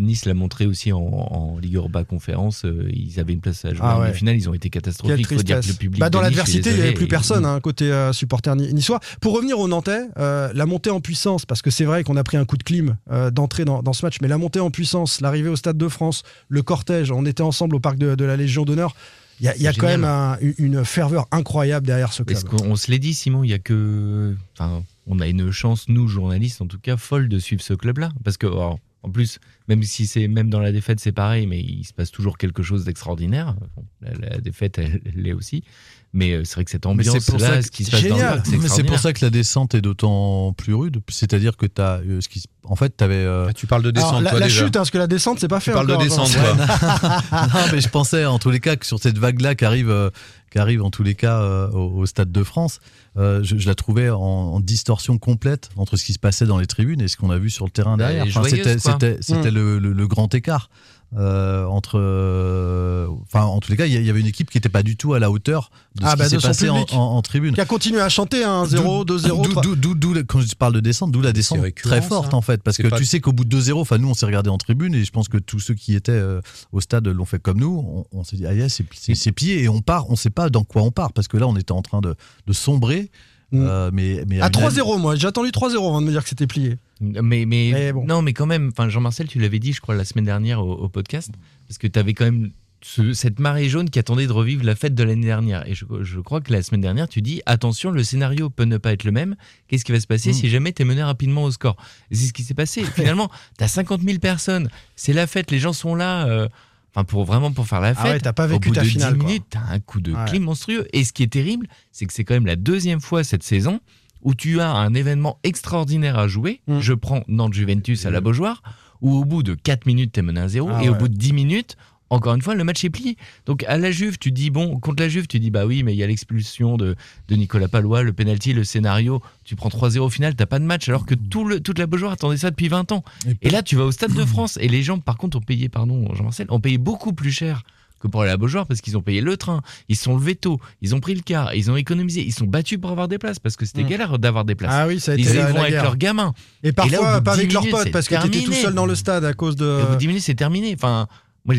Nice l'a montré aussi en, Ligue Europa Conférence. euh, ils avaient une place à jouer Ah en ouais. finale. Ils ont été catastrophiques. Bah, dans l'adversité, il n'y avait plus personne côté euh, supporter ni- niçois. Pour revenir aux Nantais, euh, la montée en puissance, parce que c'est vrai qu'on a pris un coup de clim euh, d'entrée dans, dans ce match, mais la montée en puissance, l'arrivée au Stade de France, le cortège, on était ensemble au parc de, de la Légion d'honneur. Il y a, y quand même un- une- ferveur incroyable derrière ce club. Qu'on on se l'est dit, Simon, il y a que. Enfin, on a une chance, nous, journalistes, en tout cas, folle de suivre ce club-là. Parce que, alors, en plus, même si c'est même dans la défaite, c'est pareil, mais il se passe toujours quelque chose d'extraordinaire. La, la défaite, elle l'est aussi. Mais euh, c'est vrai que cette Mais c'est pour ça ambiance-là, que- ce qui se passe dans le Génial. parc, c'est Mais c'est pour ça que la descente est d'autant plus rude. C'est-à-dire que tu as. ce qui, en fait, tu avais. Ah, tu parles de Alors, descente, la, toi, la déjà. chute, hein, parce que la descente, c'est pas fait Tu parles de descente, toi. non, mais je pensais en tous les cas que sur cette vague-là qui arrive, euh, qui arrive en tous les cas euh, au, au Stade de France, euh, je, je la trouvais en, en distorsion complète entre ce qui se passait dans les tribunes et ce qu'on a vu sur le terrain Bah, derrière. Enfin, c'était quoi. c'était- c'était Mm. le, le- le grand écart. Euh, entre, euh, enfin, en tous les cas, il y, avait une équipe qui n'était pas du tout à la hauteur de Ah, ce bah, qui s'est de son passé en, public. en- en tribune. Qui a continué à chanter hein, 0, 2, 0, D'où- 3. d'où- d'où- d'où la- quand je parle de descente, d'où la descente très ça. forte en fait, parce que pas- tu sais qu'au bout de 2-0, enfin nous on s'est regardé en tribune et je pense que tous ceux qui étaient euh, au stade l'ont fait comme nous. On, on s'est dit ah c'est- c'est c'est pied et on part, on sait pas dans quoi on part parce que là on était en train de, de sombrer. Mm. euh, mais, mais À une- 3-0, moi. J'ai attendu 3-0 avant de me dire que c'était plié. Mais, mais, Mais bon. non, mais quand même, Jean-Marcel, tu l'avais dit, je crois, la semaine dernière au, au podcast, parce que tu avais quand même ce- cette marée jaune qui attendait de revivre la fête de l'année dernière. Et je, je crois que la semaine dernière, tu dis attention, le scénario peut ne pas être le même. Qu'est-ce qui va se passer Mm. si jamais tu es mené rapidement au score? C'est ce qui s'est passé. Finalement, tu as 50 000 personnes, c'est la fête, les gens sont là. euh, Enfin, pour vraiment pour faire la fête, Ah ouais, t'as pas vécu au bout ta de finale, 10 quoi. minutes, t'as un coup de Ouais. clim monstrueux. Et ce qui est terrible, c'est que c'est quand même la deuxième fois cette saison où tu as un événement extraordinaire à jouer. Mm. Je prends Nantes-Juventus à la Beaujoire, où au bout de 4 minutes, t'es mené à 0, Ah et au bout de 10 minutes, encore une fois, le match est plié. Donc à la Juve, tu dis, bon, contre la Juve, tu dis, bah oui, mais il y a l'expulsion de, de Nicolas Palois, le penalty, le scénario, tu prends 3-0 au final, t'as pas de match, alors que tout le, toute la Beaujoire attendait ça depuis 20 ans. Et là, tu vas au Stade de France, et les gens, par contre, ont payé, pardon, Jean-Marcel, ont payé beaucoup plus cher que pour aller à la Beaujoire parce qu'ils ont payé le train, ils sont levés tôt, ils ont pris le car, ils ont économisé, ils sont battus pour avoir des places parce que c'était galère d'avoir des places. Ah oui, ça a ils été la, vont la avec leurs gamins. Et Et là, au parfois pas 10 avec leurs potes parce que t'étais tout seul dans le stade à cause de. Et au bout de 10 minutes, c'est terminé. Enfin, Moi,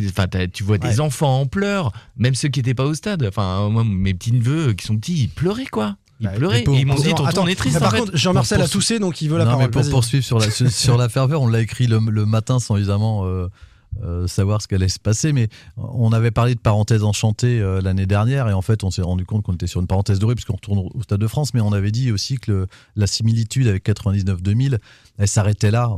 tu vois des Ouais. enfants en pleurs, même ceux qui n'étaient pas au stade. Enfin, moi, mes petits neveux qui sont petits, ils pleuraient quoi. Ils Bah, pleuraient. et pour- et ils m'ont dit, tonton, Attends, on est triste. par contre, Jean-Marcel Pour- a toussé, donc il veut la non, parole. mais pour Vas-y. poursuivre sur la, sur, la ferveur, on l'a écrit le, le matin sans évidemment euh, euh, savoir ce qu'allait se passer. Mais on avait parlé de parenthèse enchantée euh, l'année dernière et en fait, on s'est rendu compte qu'on était sur une parenthèse dorée puisqu'on retourne au Stade de France. Mais on avait dit aussi que le- la similitude avec 99-2000, elle s'arrêtait là.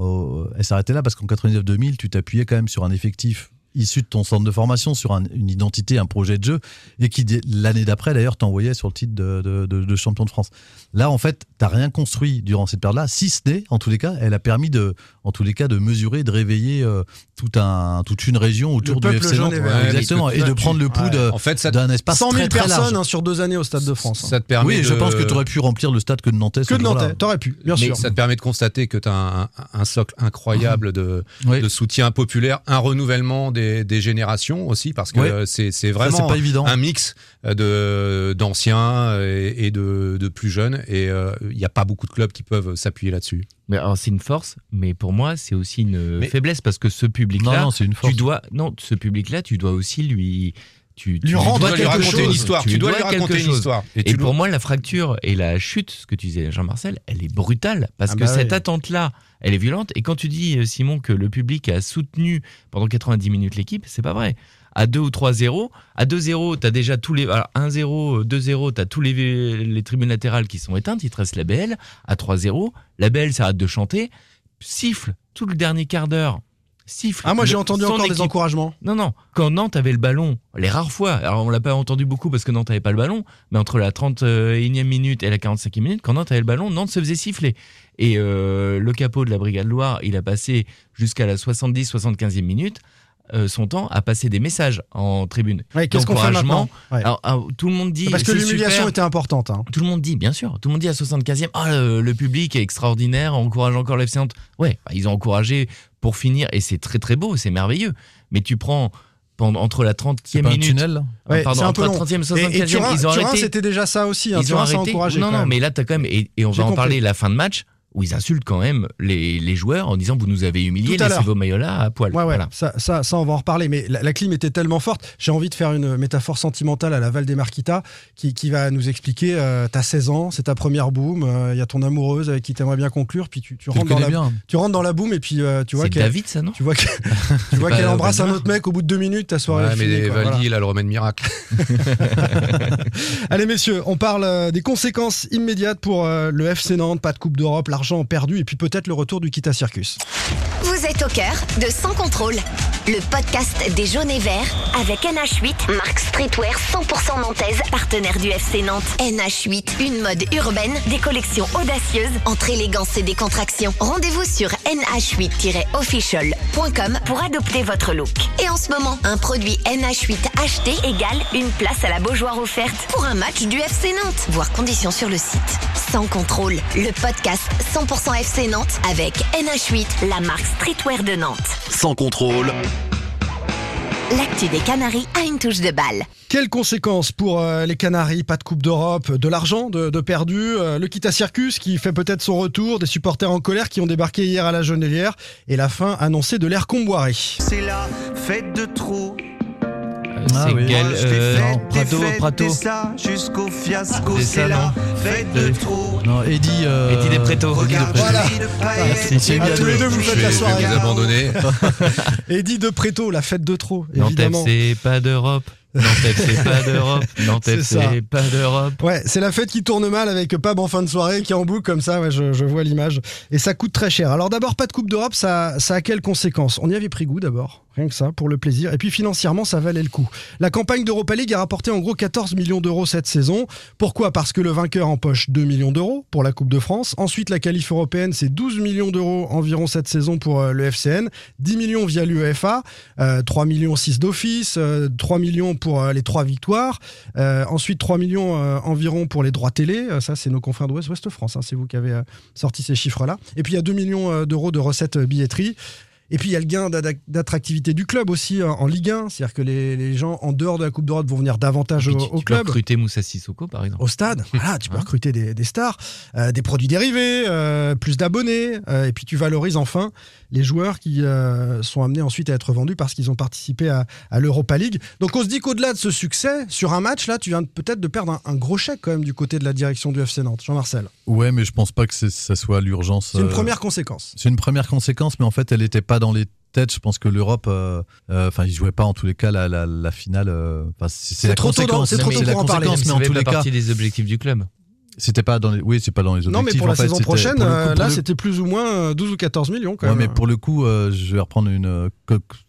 elle s'arrêtait là parce qu'en 99-2000, tu t'appuyais quand même sur un effectif issu de ton centre de formation, sur un- une identité, un projet de jeu, et qui, l'année d'après, d'ailleurs, t'envoyait sur le titre de, de- de- de champion de France. Là, en fait, t'as rien construit durant cette période-là, si ce n'est, en tous les cas, elle a permis de, en tous les cas, de mesurer, de réveiller euh, tout un, toute une région autour du FC Nantes. Ouais, exactement, et de prendre le pouls ouais. de- En fait, ça, d'un espace 100 000 très, très large. personnes hein, sur deux années au Stade de France. hein. ça te permet Oui, je de- pense que tu aurais pu remplir le stade que de Nantes. Que de Nantais, t'aurais pu, bien Mais sûr. ça te permet de constater que tu as un, un- un socle incroyable de, Oui. de soutien populaire, un renouvellement des, des générations aussi, parce que Ouais. euh, c'est Ça, vraiment pas évident. un mix euh, de d'anciens et, et de, de plus jeunes. Et euh, il n'y a pas beaucoup de clubs qui peuvent s'appuyer là-dessus. Mais alors, c'est une force, mais pour moi, c'est aussi une Mais- faiblesse parce que ce public-là, tu dois, non, ce public-là, tu dois aussi lui, tu, tu Lui rendre dois Tu dois lui raconter une chose. histoire. Tu dois lui quelque raconter une chose. histoire. Et, tu pour dois- moi, la fracture et la chute, ce que tu disais, Jean-Marcel, elle est brutale parce Ah que bah cette oui. attente-là, elle est violente. Et quand tu dis, euh, Simon, que le public a soutenu pendant 90 minutes l'équipe, c'est pas vrai. À 2 ou 3-0, à 2-0, t'as déjà tous les. Alors 1-0, 2-0, t'as tous les, les tribunes latérales qui sont éteintes, il te reste la BL. À 3-0, la BL s'arrête de chanter, siffle tout le dernier quart d'heure. Siffle. Ah, moi j'ai entendu encore des encouragements. Non, non. Quand Nantes avait le ballon, les rares fois, alors on l'a pas entendu beaucoup parce que Nantes avait pas le ballon, mais entre la 31e minute et la 45e minute, quand Nantes avait le ballon, Nantes se faisait siffler. Et euh, le capot de la Brigade Loire, il a passé jusqu'à la 70-75e minute euh, son temps à passer des messages en tribune. Ouais, Qu'est-ce qu'on fait maintenant Ouais. Alors, alors, tout le monde dit. Parce que l'humiliation était importante. hein. Tout le monde dit, bien sûr, tout le monde dit à 75e, ah, le, le public est extraordinaire, on encourage encore l'FC Nantes. Ouais, bah, ils ont encouragé pour finir, et c'est très très beau, c'est merveilleux. Mais tu prends pendant, entre la 30e C'est pas un minute. tunnel Ah, Ouais, pardon, un entre peu la long. 30e et Et, et 75e, Turin, ils ont Turin, arrêté. c'était déjà ça aussi. hein. Ils ont Turin, ça arrêté. encouragé. Non, non, mais là, t'as quand même. Et, et on va en parler la fin de match où ils insultent quand même les, les joueurs en disant Vous nous avez humiliés, laissez vos maillots là à poil. Ouais, ouais, Voilà. ça, ça, ça, on va en reparler. Mais la, la clim était tellement forte. J'ai envie de faire une métaphore sentimentale à la Val des Marquitas qui, qui va nous expliquer euh, T'as 16 ans, c'est ta première boum, il y a ton amoureuse avec qui t'aimerais bien conclure, puis tu, tu, Tu le rentres, dans la, tu rentres dans la boum et puis euh, tu vois C'est qu'elle David, ça, non tu vois qu'elle embrasse un autre mec au bout de deux minutes, ta soirée Ouais, mais finie, quoi. Valdi, Voilà. il a le remède miracle. Allez messieurs, on parle euh, des conséquences immédiates pour euh, le FC Nantes, pas de Coupe d'Europe, perdu et puis peut-être le retour du Kita Circus. Vous êtes au cœur de Sans Contrôle, le podcast des jaunes et verts avec NH8, marque streetwear 100% nantaise, partenaire du FC Nantes. NH8, une mode urbaine, des collections audacieuses entre élégance et décontraction. Rendez-vous sur nh8-official.com pour adopter votre look. Et en ce moment, un produit NH8 acheté égale une place à la Beaujoire offerte pour un match du FC Nantes. Voir conditions sur le site. Sans contrôle, le podcast 100% FC Nantes avec NH8, la marque streetwear de Nantes. Sans contrôle. L'actu des Canaries a une touche de balle. Quelles conséquences pour euh, les Canaries? Pas de Coupe d'Europe, de l'argent de, de perdu, euh, le Kita Circus qui fait peut-être son retour, des supporters en colère qui ont débarqué hier à la Genelière et la fin annoncée de l'ère Comboiré. C'est la fête de trop. Euh, Ah c'est oui. T'ai euh, non, des Prato, Prato. des ça jusqu'au fiasco. C'est C'est non fête de trop. Non, Eddie. Euh, Eddie Regarde, Despretto. Voilà. à tous les deux. vous faites la je vais soirée. vous abandonner. Eddie de Préto, la fête de trop, Nantes évidemment. FC, pas d'Europe. Nantes FC, pas d'Europe. Nantes C'est pas d'Europe. Ouais, c'est la fête qui tourne mal avec Pab en fin de soirée qui est en boucle comme ça, ouais, je, je vois l'image. Et ça coûte très cher. Alors d'abord, pas de Coupe d'Europe, ça, ça a quelles conséquences? On y avait pris goût d'abord, rien que ça, pour le plaisir. Et puis financièrement, ça valait le coup. La campagne d'Europa League a rapporté en gros 14 millions d'euros cette saison. Pourquoi? Parce que le vainqueur empoche 2 millions d'euros pour la Coupe de France. Ensuite, la qualif européenne, c'est 12 millions d'euros environ cette saison pour euh, le FCN. 10 millions via l'UEFA, euh, 3 millions 6 d'office, euh, 3 millions pour euh, les 3 victoires. Euh, ensuite, 3 millions euh, environ pour les droits télé. Euh, ça, c'est nos confrères d'Ouest Ouest France. hein, c'est vous qui avez euh, sorti ces chiffres-là. Et puis, il y a 2 millions euh, d'euros de recettes euh, billetterie. Et puis il y a le gain d'attractivité du club aussi en, en Ligue 1, c'est-à-dire que les, les gens en dehors de la Coupe d'Europe vont venir davantage au, au Tu peux club. recruter Moussa Sissoko, par exemple. Au stade, voilà, tu peux recruter des, des stars, euh, des produits dérivés, euh, plus d'abonnés, euh, et puis tu valorises enfin les joueurs qui euh, sont amenés ensuite à être vendus parce qu'ils ont participé à, à l'Europa League. Donc on se dit qu'au-delà de ce succès, sur un match, là, tu viens peut-être de perdre un, un gros chèque quand même du côté de la direction du FC Nantes. Jean-Marcel. Ouais, mais je pense pas que ça soit l'urgence. C'est une euh, première conséquence. C'est une première conséquence, mais en fait, elle n'était pas dans les têtes. Je pense que l'Europe, euh, euh, enfin, ils jouaient pas en tous les cas la, la, la finale. euh, c'est trop tôt c'est trop tôt mais pour en parler. mais en tous les cas, partie des objectifs du club. C'était pas dans les. Oui, c'est pas dans les objectifs. Non, mais pour en la fait, saison prochaine, pour le coup, euh, pour là, le- c'était plus ou moins euh, 12 ou 14 millions quand Ouais, même. mais pour le coup, euh, je vais reprendre une. euh,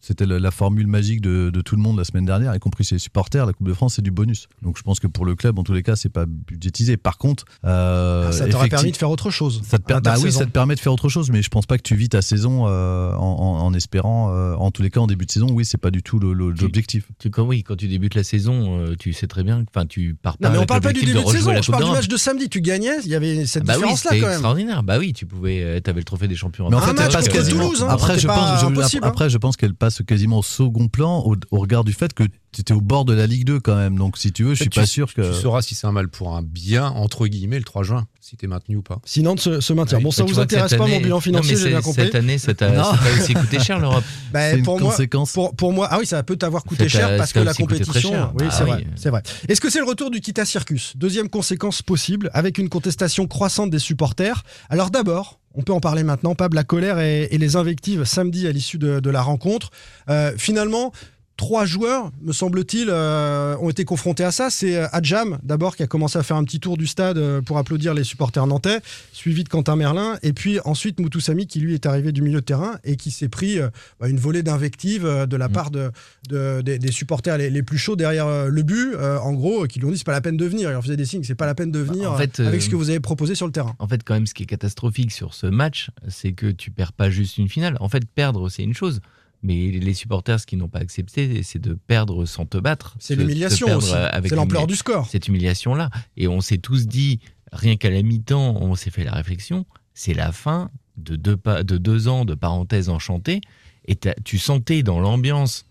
C'était la, la formule magique de, de tout le monde la semaine dernière, y compris chez les supporters. La Coupe de France, c'est du bonus. Donc je pense que pour le club, en tous les cas, c'est pas budgétisé. Par contre, euh, Ah, ça t'aurait permis de faire autre chose. Ça te per- bah oui, ça te permet de faire autre chose, mais je pense pas que tu vis ta saison euh, en, en- en espérant, euh, en tous les cas, en début de saison, oui, c'est pas du tout l'objectif. Tu, quand, oui, quand tu débutes la saison, euh, tu sais très bien, enfin, tu pars pas Non, mais on parle pas du début de, rejouer saison, je parle du match de samedi. Tu gagnais, il y avait cette Bah oui, différence-là c'était quand même. extraordinaire. Bah oui, tu pouvais, euh, t'avais le trophée des champions. Mais en après, fait, match elle passe quasiment. Toulouse, hein, après, c'était je pas pense, je- impossible, hein. après, je pense qu'elle passe quasiment au second plan au, au regard du fait que tu étais au bord de la Ligue 2 quand même. Donc, si tu veux, je suis Tu- pas sûr que. Tu sauras si c'est un mal pour un bien, entre guillemets, le 3 juin, si t'es maintenu ou pas. Si Nantes se, se maintient. Bon, ça Bah, tu vous vois que intéresse pas mon bilan financier, j'ai bien compris. Cette année, ça t'a ça aussi coûté cher l'Europe. Bah, C'est une pour moi, conséquence. pour, pour moi, ah oui, ça peut t'avoir coûté Ça cher parce ça que la compétition. Oui, Ah c'est vrai, c'est vrai. Est-ce que c'est le retour du Kita Circus? Deuxième conséquence possible, avec une contestation croissante des supporters. Alors d'abord. On peut en parler maintenant, Pab, la colère et, et les invectives samedi à l'issue de, de la rencontre. Euh, finalement, trois joueurs, me semble-t-il, euh, ont été confrontés à ça. C'est euh, Adjam, d'abord, qui a commencé à faire un petit tour du stade euh, pour applaudir les supporters nantais, suivi de Quentin Merlin, et puis ensuite Moutoussamy, qui lui est arrivé du milieu de terrain et qui s'est pris euh, bah, une volée d'invectives de la Mm. part de, de- des, des supporters les, les plus chauds derrière le but, euh, en gros, qui lui ont dit c'est pas la peine de venir. Ils leur faisaient des signes, c'est pas la peine de venir en fait, avec ce que vous avez proposé sur le terrain. En fait, quand même, ce qui est catastrophique sur ce match, c'est que tu perds pas juste une finale. En fait, perdre, c'est une chose. Mais les supporters, ce qu'ils n'ont pas accepté, c'est de perdre sans te battre. C'est l'humiliation aussi. avec C'est l'ampleur du score. Cette humiliation-là. Et on s'est tous dit, rien qu'à la mi-temps, on s'est fait la réflexion, c'est la fin de deux, de deux ans de parenthèse enchantée. Et tu sentais dans l'ambiance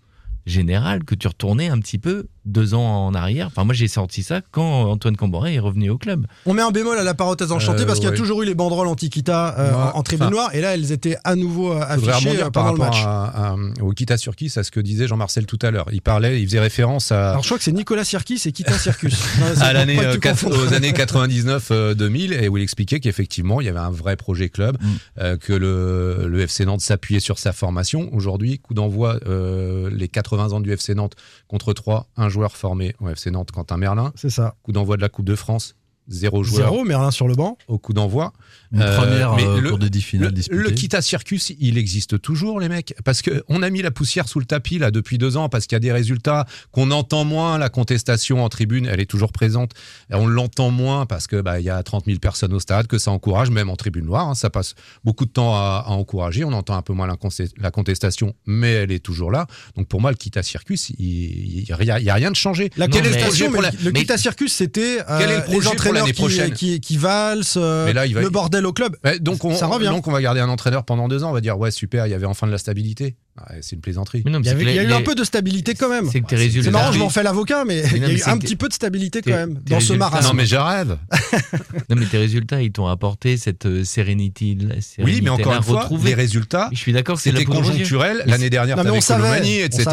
générale que tu retournais un petit peu deux ans en arrière. Enfin, moi, j'ai senti ça quand Antoine Camboré est revenu au club. On met un bémol à la parenthèse enchantée Euh, parce qu'il y a ouais. toujours eu les banderoles anti-Kita euh, Ouais, en, tribune enfin, noire et là elles étaient à nouveau euh, affichées euh, par pendant le rapport match. à, à- au Kita Surkis, à ce que disait Jean-Marcel tout à l'heure. Il parlait, il faisait référence à, Alors je crois que c'est Nicolas Sirkis et Kita Circus. Non, c'est à l'année euh, aux années 99-2000 et où il expliquait qu'effectivement il y avait un vrai projet club, Mm. euh, que le, le FC Nantes s'appuyait sur sa formation. Aujourd'hui, coup d'envoi euh, les 80 ans du FC Nantes contre 3, un joueur formé au FC Nantes, Quentin Merlin. C'est ça. Coup d'envoi de la Coupe de France, zéro joueur Zéro, Merlin sur le banc. au coup d'envoi. Une Euh, première mais euh, le- pour des dix finales Le, disputées. le Kita Circus, il existe toujours, les mecs. Parce que on a mis la poussière sous le tapis, là, depuis deux ans, parce qu'il y a des résultats qu'on entend moins. La contestation en tribune, elle est toujours présente. Et on l'entend moins parce que, bah, il y a 30 000 personnes au stade, que ça encourage, même en tribune noire. hein, ça passe beaucoup de temps à, à encourager. On entend un peu moins la, contestation, mais elle est toujours là. Donc, pour moi, le Kita Circus, il n'y a, il y a rien de changé. La contestation, mais le mais- Kita Circus, c'était euh, Quel est le projet les pour qui, qui, qui valsent, euh, là, va- le bordel au club. Ouais, donc, on, Ça revient. donc on va garder un entraîneur pendant deux ans. On va dire ouais super, il y avait enfin de la stabilité. C'est une plaisanterie. Mais non, mais Il y, c'est avait- que il y a les- eu un peu de stabilité quand même. C'est résultats. marrant, je m'en fais l'avocat, mais il y a eu un que petit peu de stabilité quand même dans ce marasme. Non mais je rêve. Non, mais tes résultats, ils t'ont apporté cette euh, sérénité. Oui, mais encore une fois, les résultats, Je suis d'accord c'était conjoncturel. L'année dernière, Non, mais on savait, Colomani, on etc.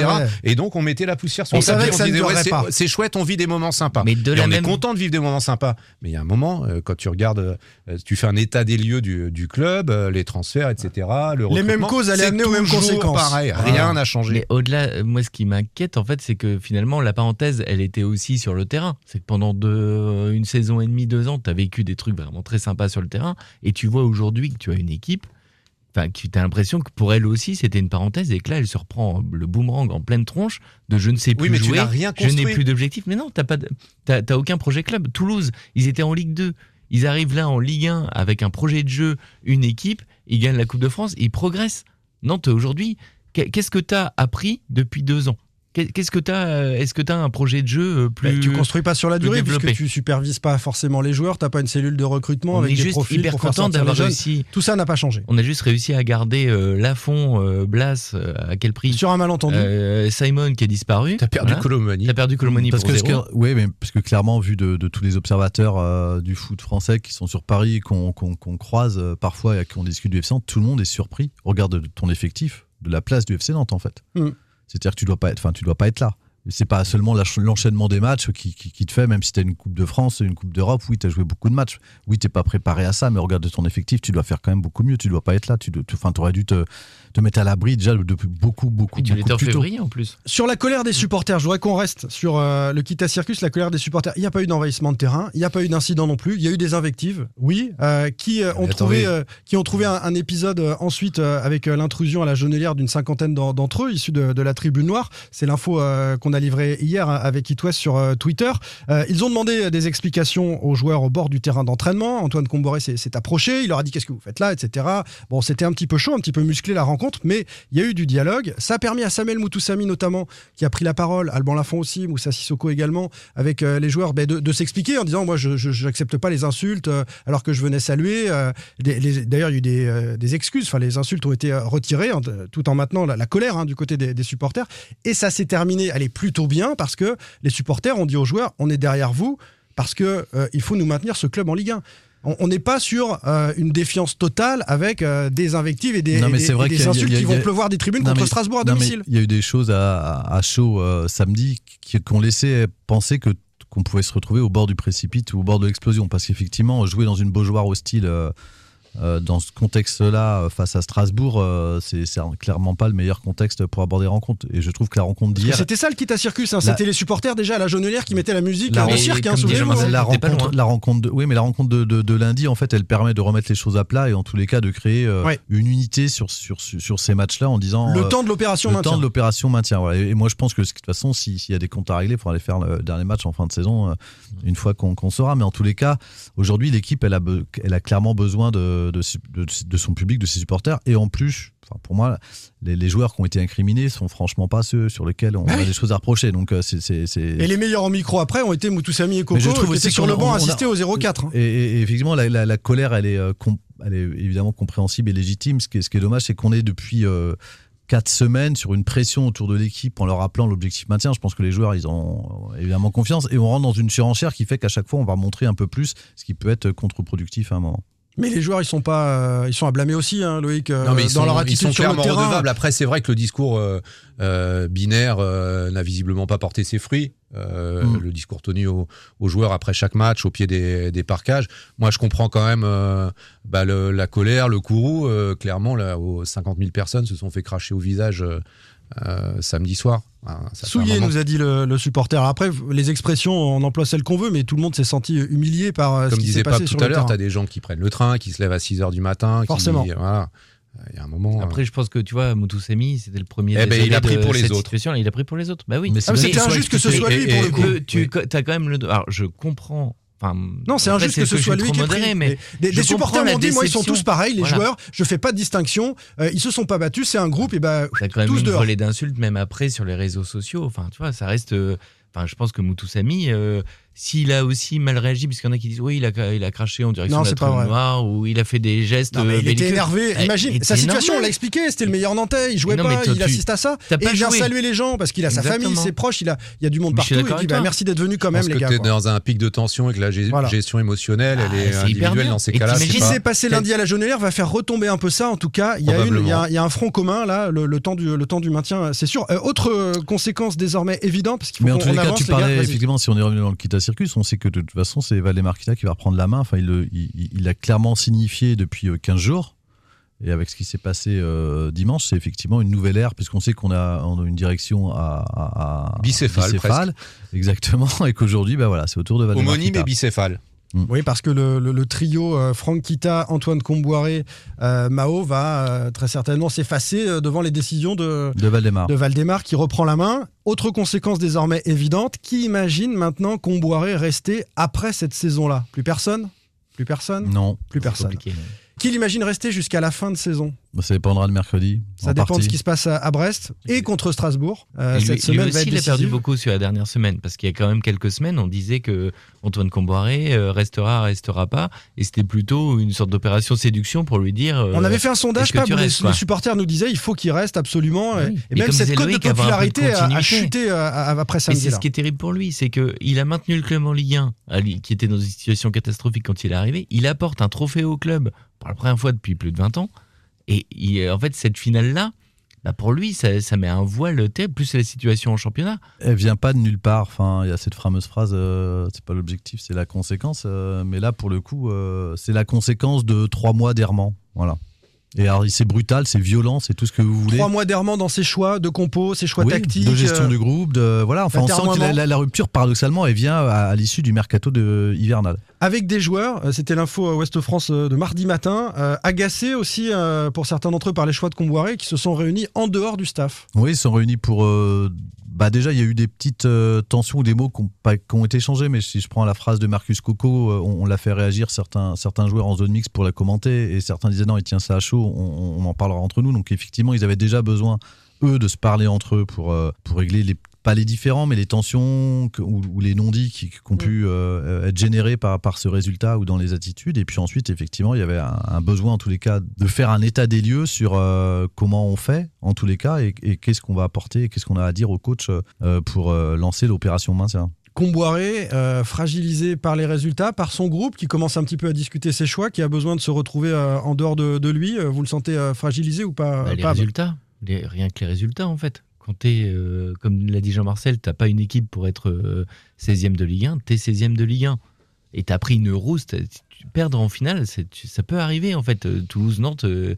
Et donc, on mettait la poussière sur On le tapis. savait c'est- pas. c'est chouette, on vit des moments sympas. Mais de Et la on même- est content de vivre des moments sympas. Mais il y a un moment, euh, quand tu regardes, euh, tu fais un état des lieux du, club, les transferts, etc. Le Les mêmes causes allaient amener aux mêmes conséquences. Pareil, rien n'a changé. Mais au-delà, euh, moi, ce qui m'inquiète, en fait, c'est que finalement, la parenthèse, elle était aussi sur le terrain. C'est que pendant deux, une saison et demie, deux ans, tu as vécu des trucs vraiment très sympas sur le terrain. Et tu vois aujourd'hui que tu as une équipe, enfin, tu as l'impression que pour elle aussi, c'était une parenthèse et que là, elle se reprend le boomerang en pleine tronche de je ne sais plus Oui, mais tu jouer, n'as rien je n'ai plus d'objectif. Mais non, tu n'as aucun projet club. Toulouse, ils étaient en Ligue 2. Ils arrivent là en Ligue 1 avec un projet de jeu, une équipe, ils gagnent la Coupe de France, ils progressent. Nantes, aujourd'hui, qu'est-ce que tu as appris depuis deux ans? Qu'est- Qu'est-ce que tu as Est-ce que tu as un projet de jeu euh, plus Bah, tu construis pas sur la durée développé puisque tu supervises pas forcément les joueurs, t'as pas une cellule de recrutement On avec est des juste profils hyper pour faire content sortir les d'avoir jeunes. réussi. Tout ça n'a pas changé. On a juste réussi à garder euh, Lafont, euh, Blas, euh, à quel prix? Sur un malentendu. Euh, Simon qui a disparu. T'as perdu Voilà. Colomani. T'as perdu Colomani parce pour que, zéro. ce que- ouais, mais parce que clairement, vu de, de tous les observateurs euh, du foot français qui sont sur Paris, qu'on croise euh, parfois et qu'on discute du FC tout le monde est surpris. Regarde ton effectif, de la place du FC Nantes en fait. Mm. C'est-à-dire que tu dois pas être, enfin, tu dois pas être là. C'est pas seulement l'enchaînement des matchs qui, qui- qui te fait, même si tu as une Coupe de France, une Coupe d'Europe, oui, tu as joué beaucoup de matchs. Oui, tu pas préparé à ça, mais regarde ton effectif, tu dois faire quand même beaucoup mieux. Tu dois pas être là. Tu aurais dû te, te mettre à l'abri déjà depuis beaucoup, beaucoup, tu beaucoup plus tôt. février en plus. Sur la colère des supporters, je voudrais qu'on reste sur euh, le Kita Circus, la colère des supporters. Il n'y a pas eu d'envahissement de terrain, il n'y a pas eu d'incident non plus, il y a eu des invectives, oui, euh, qui, euh, ont trouvé, euh, qui ont trouvé un, un épisode euh, ensuite euh, avec euh, l'intrusion à la Genelière d'une cinquantaine d'en- d'entre eux, issus de, de la tribune noire. C'est l'info euh, qu'on a livrée hier euh, avec It West sur euh, Twitter. Euh, ils ont demandé des explications aux joueurs au bord du terrain d'entraînement. Antoine Comboré s'est s'est approché, il leur a dit qu'est-ce que vous faites là, etc. Bon, c'était un petit peu chaud, un petit peu musclé la rencontre, mais il y a eu du dialogue. Ça a permis à Samuel Moutoussami notamment, qui a pris la parole, Alban Lafont aussi, Moussa Sissoko également, avec euh, les joueurs, ben, de, s'expliquer en disant moi je n'accepte pas les insultes euh, alors que je venais saluer. euh, D'ailleurs il y a eu des, excuses, enfin les insultes ont été retirées tout en maintenant la, colère hein, du côté des, des supporters. Et ça s'est terminé, elle est plutôt bien parce que les supporters ont dit aux joueurs on est derrière vous parce que il faut nous maintenir ce club en Ligue 1. On n'est pas sur euh, une défiance totale avec euh, des invectives et des, Non, et mais des- c'est vrai et des qu'il y a- insultes a- qui a- vont pleuvoir des tribunes Non, contre mais- Strasbourg à domicile. Il y a eu des choses à, chaud euh, samedi qui, qui ont laissé penser que qu'on pouvait se retrouver au bord du précipice ou au bord de l'explosion. Parce qu'effectivement, jouer dans une Beaujoire hostile euh, dans ce contexte-là, euh, face à Strasbourg, euh, c'est clairement pas le meilleur contexte pour aborder les rencontres. Et je trouve que la rencontre d'hier. C'était ça le Kita Circus, hein. La- c'était les supporters déjà à la Jonelière qui mettaient la musique La euh, au rencontre- cirque, hein, hein. la rencontre, loin. la rencontre de, oui, mais la rencontre de, de- de lundi, en fait, elle permet de remettre les choses à plat et en tous les cas de créer euh, Ouais. une unité sur, sur, sur, sur ces matchs-là en disant. Le euh, temps de l'opération le maintien. temps de l'opération maintien. voilà. Et et moi, je pense que de toute façon, si- s'il y a des comptes à régler, il faudra aller faire le dernier match en fin de saison, euh, une fois qu'on qu'on saura. Mais en tous les cas, aujourd'hui, l'équipe, elle a, be- elle a clairement besoin de, de, de- de son public, de ses supporters. Et en plus, pour moi, les, les joueurs qui ont été incriminés sont franchement pas ceux sur lesquels on Ah a des choses à reprocher. Donc, euh, c'est. c'est- c'est- Et les meilleurs en micro après ont été Moutoussami et Coco, je trouve qui étaient sur le banc a- assistés au 0-4. hein. Et, et- et effectivement, la, la- la colère, elle est, euh, elle est évidemment compréhensible et légitime. Ce qui est, ce qui est dommage, c'est qu'on est depuis euh, quatre semaines sur une pression autour de l'équipe en leur rappelant l'objectif maintien. Je pense que les joueurs, ils ont évidemment confiance et on rentre dans une surenchère qui fait qu'à chaque fois, on va montrer un peu plus, ce qui peut être contre-productif à un moment. Mais les joueurs, ils sont pas, euh, ils sont à blâmer aussi, hein, Loïc, euh, Non, mais ils dans sont, leur ils attitude sont sur le clairement terrain. redevables. Après, c'est vrai que le discours euh, binaire euh, n'a visiblement pas porté ses fruits. Euh, Mm. Le discours tenu aux, aux joueurs après chaque match, au pied des, des parcages. Moi, je comprends quand même bah, le- la colère, le courroux. Clairement, là, aux 50 000 personnes se sont fait cracher au visage samedi soir. Ah, ça Souillé, moment. nous a dit le, le supporter. Après, les expressions, on emploie celles qu'on veut, mais tout le monde s'est senti humilié par euh, ce Comme qui s'est disait passé Pape sur tout à l'heure, terrain. t'as des gens qui prennent le train, qui se lèvent à 6 h du matin. qui- Forcément. voilà. Il y a un moment. euh, Après, je pense que tu vois, Moutoussemi, c'était le premier. Eh ben, il a pris pour les cette autres. Il a pris pour les autres. Bah oui. Mais c'est Ah, c'était injuste que ce soit lui pour le coup. Que tu as quand même le. Alors, je comprends. Enfin, Non, c'est injuste que ce soit lui qui est pris. mais des, supporters m'ont dit, moi, ils sont tous pareils, les Voilà. joueurs. Je fais pas de distinction. Euh, ils se sont pas battus, c'est un groupe et bah T'as quand même tous une dehors. volée d'insultes, même après, sur les réseaux sociaux. Enfin, tu vois, ça reste. euh, Enfin, je pense que Moutoussami, euh, s'il a aussi mal réagi, parce qu'il y en a qui disent oui, il a, il a craché en direction Non, de la c'est pas vrai. noire, ou il a fait des gestes. Non, mais euh, il était énervé. Eh, Imagine, il sa situation, on l'a expliqué. C'était le meilleur Nantais. Il jouait Mais non, pas, il tu- assiste à ça. t'as Et pas il vient joué. saluer les gens parce qu'il a sa Exactement. famille, ses proches. Il a, il y a du monde partout. puis, avec bah, merci d'être venu quand même, les que gars. tu es quoi. dans un pic de tension et que la Voilà. gestion émotionnelle, elle Ah, est hyper individuelle dans ces cas-là. Ce qui s'est passé lundi à la Jonelière va faire retomber un peu ça. En tout cas, il y a, il il un front commun là, le, temps du, le temps du maintien, c'est sûr. Euh, autre euh, conséquence désormais évidente, parce qu'il faut Mais en qu'on tous les on cas, tu parlais, effectivement, si on est revenu dans le Circus, on sait que de toute façon, c'est Valdemar Kita qui va reprendre la main. Enfin, il, a clairement signifié depuis euh, 15 jours. Et avec ce qui s'est passé euh, dimanche, c'est effectivement une nouvelle ère, puisqu'on sait qu'on a, on a une direction à, à- à- Bicéphale, exactement, et qu'aujourd'hui, bah voilà, c'est au tour de Valdemar Homonyme et bicéphale. Oui, parce que le, le- le trio euh, Franck Kita, Antoine Comboiré, euh, Mao va euh, très certainement s'effacer devant les décisions de, de Valdemar. de Valdemar qui reprend la main. Autre conséquence désormais évidente, qui imagine maintenant Comboiré rester après cette saison-là? Plus personne? Plus personne? Non. Plus personne. Qui l'imagine rester jusqu'à la fin de saison Bah, Ça dépendra de mercredi. Ça en dépend de ce qui se passe à, à Brest et contre Strasbourg. Euh, Et lui, cette lui semaine va aussi, être il a perdu beaucoup sur la dernière semaine, parce qu'il y a quand même quelques semaines, on disait que Antoine Comboiré euh, restera, restera pas, et c'était plutôt une sorte d'opération séduction pour lui dire. euh, On avait fait un sondage, pas les, restes, les supporters nous disaient il faut qu'il reste absolument. Oui. Et même cette cote de popularité a, chuté après Et samedi. c'est ce qui est terrible pour lui, c'est que il a maintenu le club en Ligue 1, à lui- qui était dans une situation catastrophique quand il est arrivé. Il apporte un trophée au club pour la première fois depuis plus de 20 ans. Et il- en fait, cette finale-là, bah pour lui, ça, ça met un voile terrible, plus la situation en championnat. Elle vient pas de nulle part. Enfin, il y a cette fameuse phrase, euh, c'est pas l'objectif, c'est la conséquence. euh, mais là, pour le coup, euh, c'est la conséquence de trois mois d'errement. Voilà. Et alors, c'est brutal, c'est violent, c'est tout ce que vous voulez. Trois mois d'errement dans ses choix de compos, ses choix Oui, tactiques. de gestion euh, du groupe, de voilà. Enfin, on sent que la, d'atermoiement. la- la rupture, paradoxalement, elle vient à, à l'issue du mercato de hivernal. Avec des joueurs, euh, c'était l'info à Ouest France euh, de mardi matin, euh, agacés aussi euh, pour certains d'entre eux par les choix de Comboiré qui se sont réunis en dehors du staff. Oui, ils sont réunis pour. euh, bah déjà, il y a eu des petites euh, tensions ou des mots qui ont, été changés, mais si je prends la phrase de Marcus Coco, euh, on, l'a fait réagir certains, certains joueurs en zone mixte pour la commenter, et certains disaient non, il tient ça à chaud, on, en parlera entre nous. Donc effectivement, ils avaient déjà besoin, eux, de se parler entre eux pour, euh, pour régler les pas les différents, mais les tensions que- ou, ou les non-dits qui, qui ont pu euh, être générés par, par ce résultat ou dans les attitudes. Et puis ensuite, effectivement, il y avait un, un besoin, en tous les cas, de faire un état des lieux sur euh, comment on fait, en tous les cas, et, et qu'est-ce qu'on va apporter, et qu'est-ce qu'on a à dire au coach euh, pour euh, lancer l'opération maintien. Comboiré, euh, fragilisé par les résultats, par son groupe qui commence un petit peu à discuter ses choix, qui a besoin de se retrouver euh, en dehors de, de lui. Euh, Vous le sentez euh, fragilisé ou pas, Bah, les résultats, les- rien que les résultats en fait. Quand t'es, euh, comme l'a dit Jean-Marcel, t'as pas une équipe pour être euh, 16e de Ligue 1, t'es 16e de Ligue 1. Et t'as pris une rousse, tu- perdre en finale, tu- ça peut arriver en fait. Euh, Toulouse-Nantes, euh,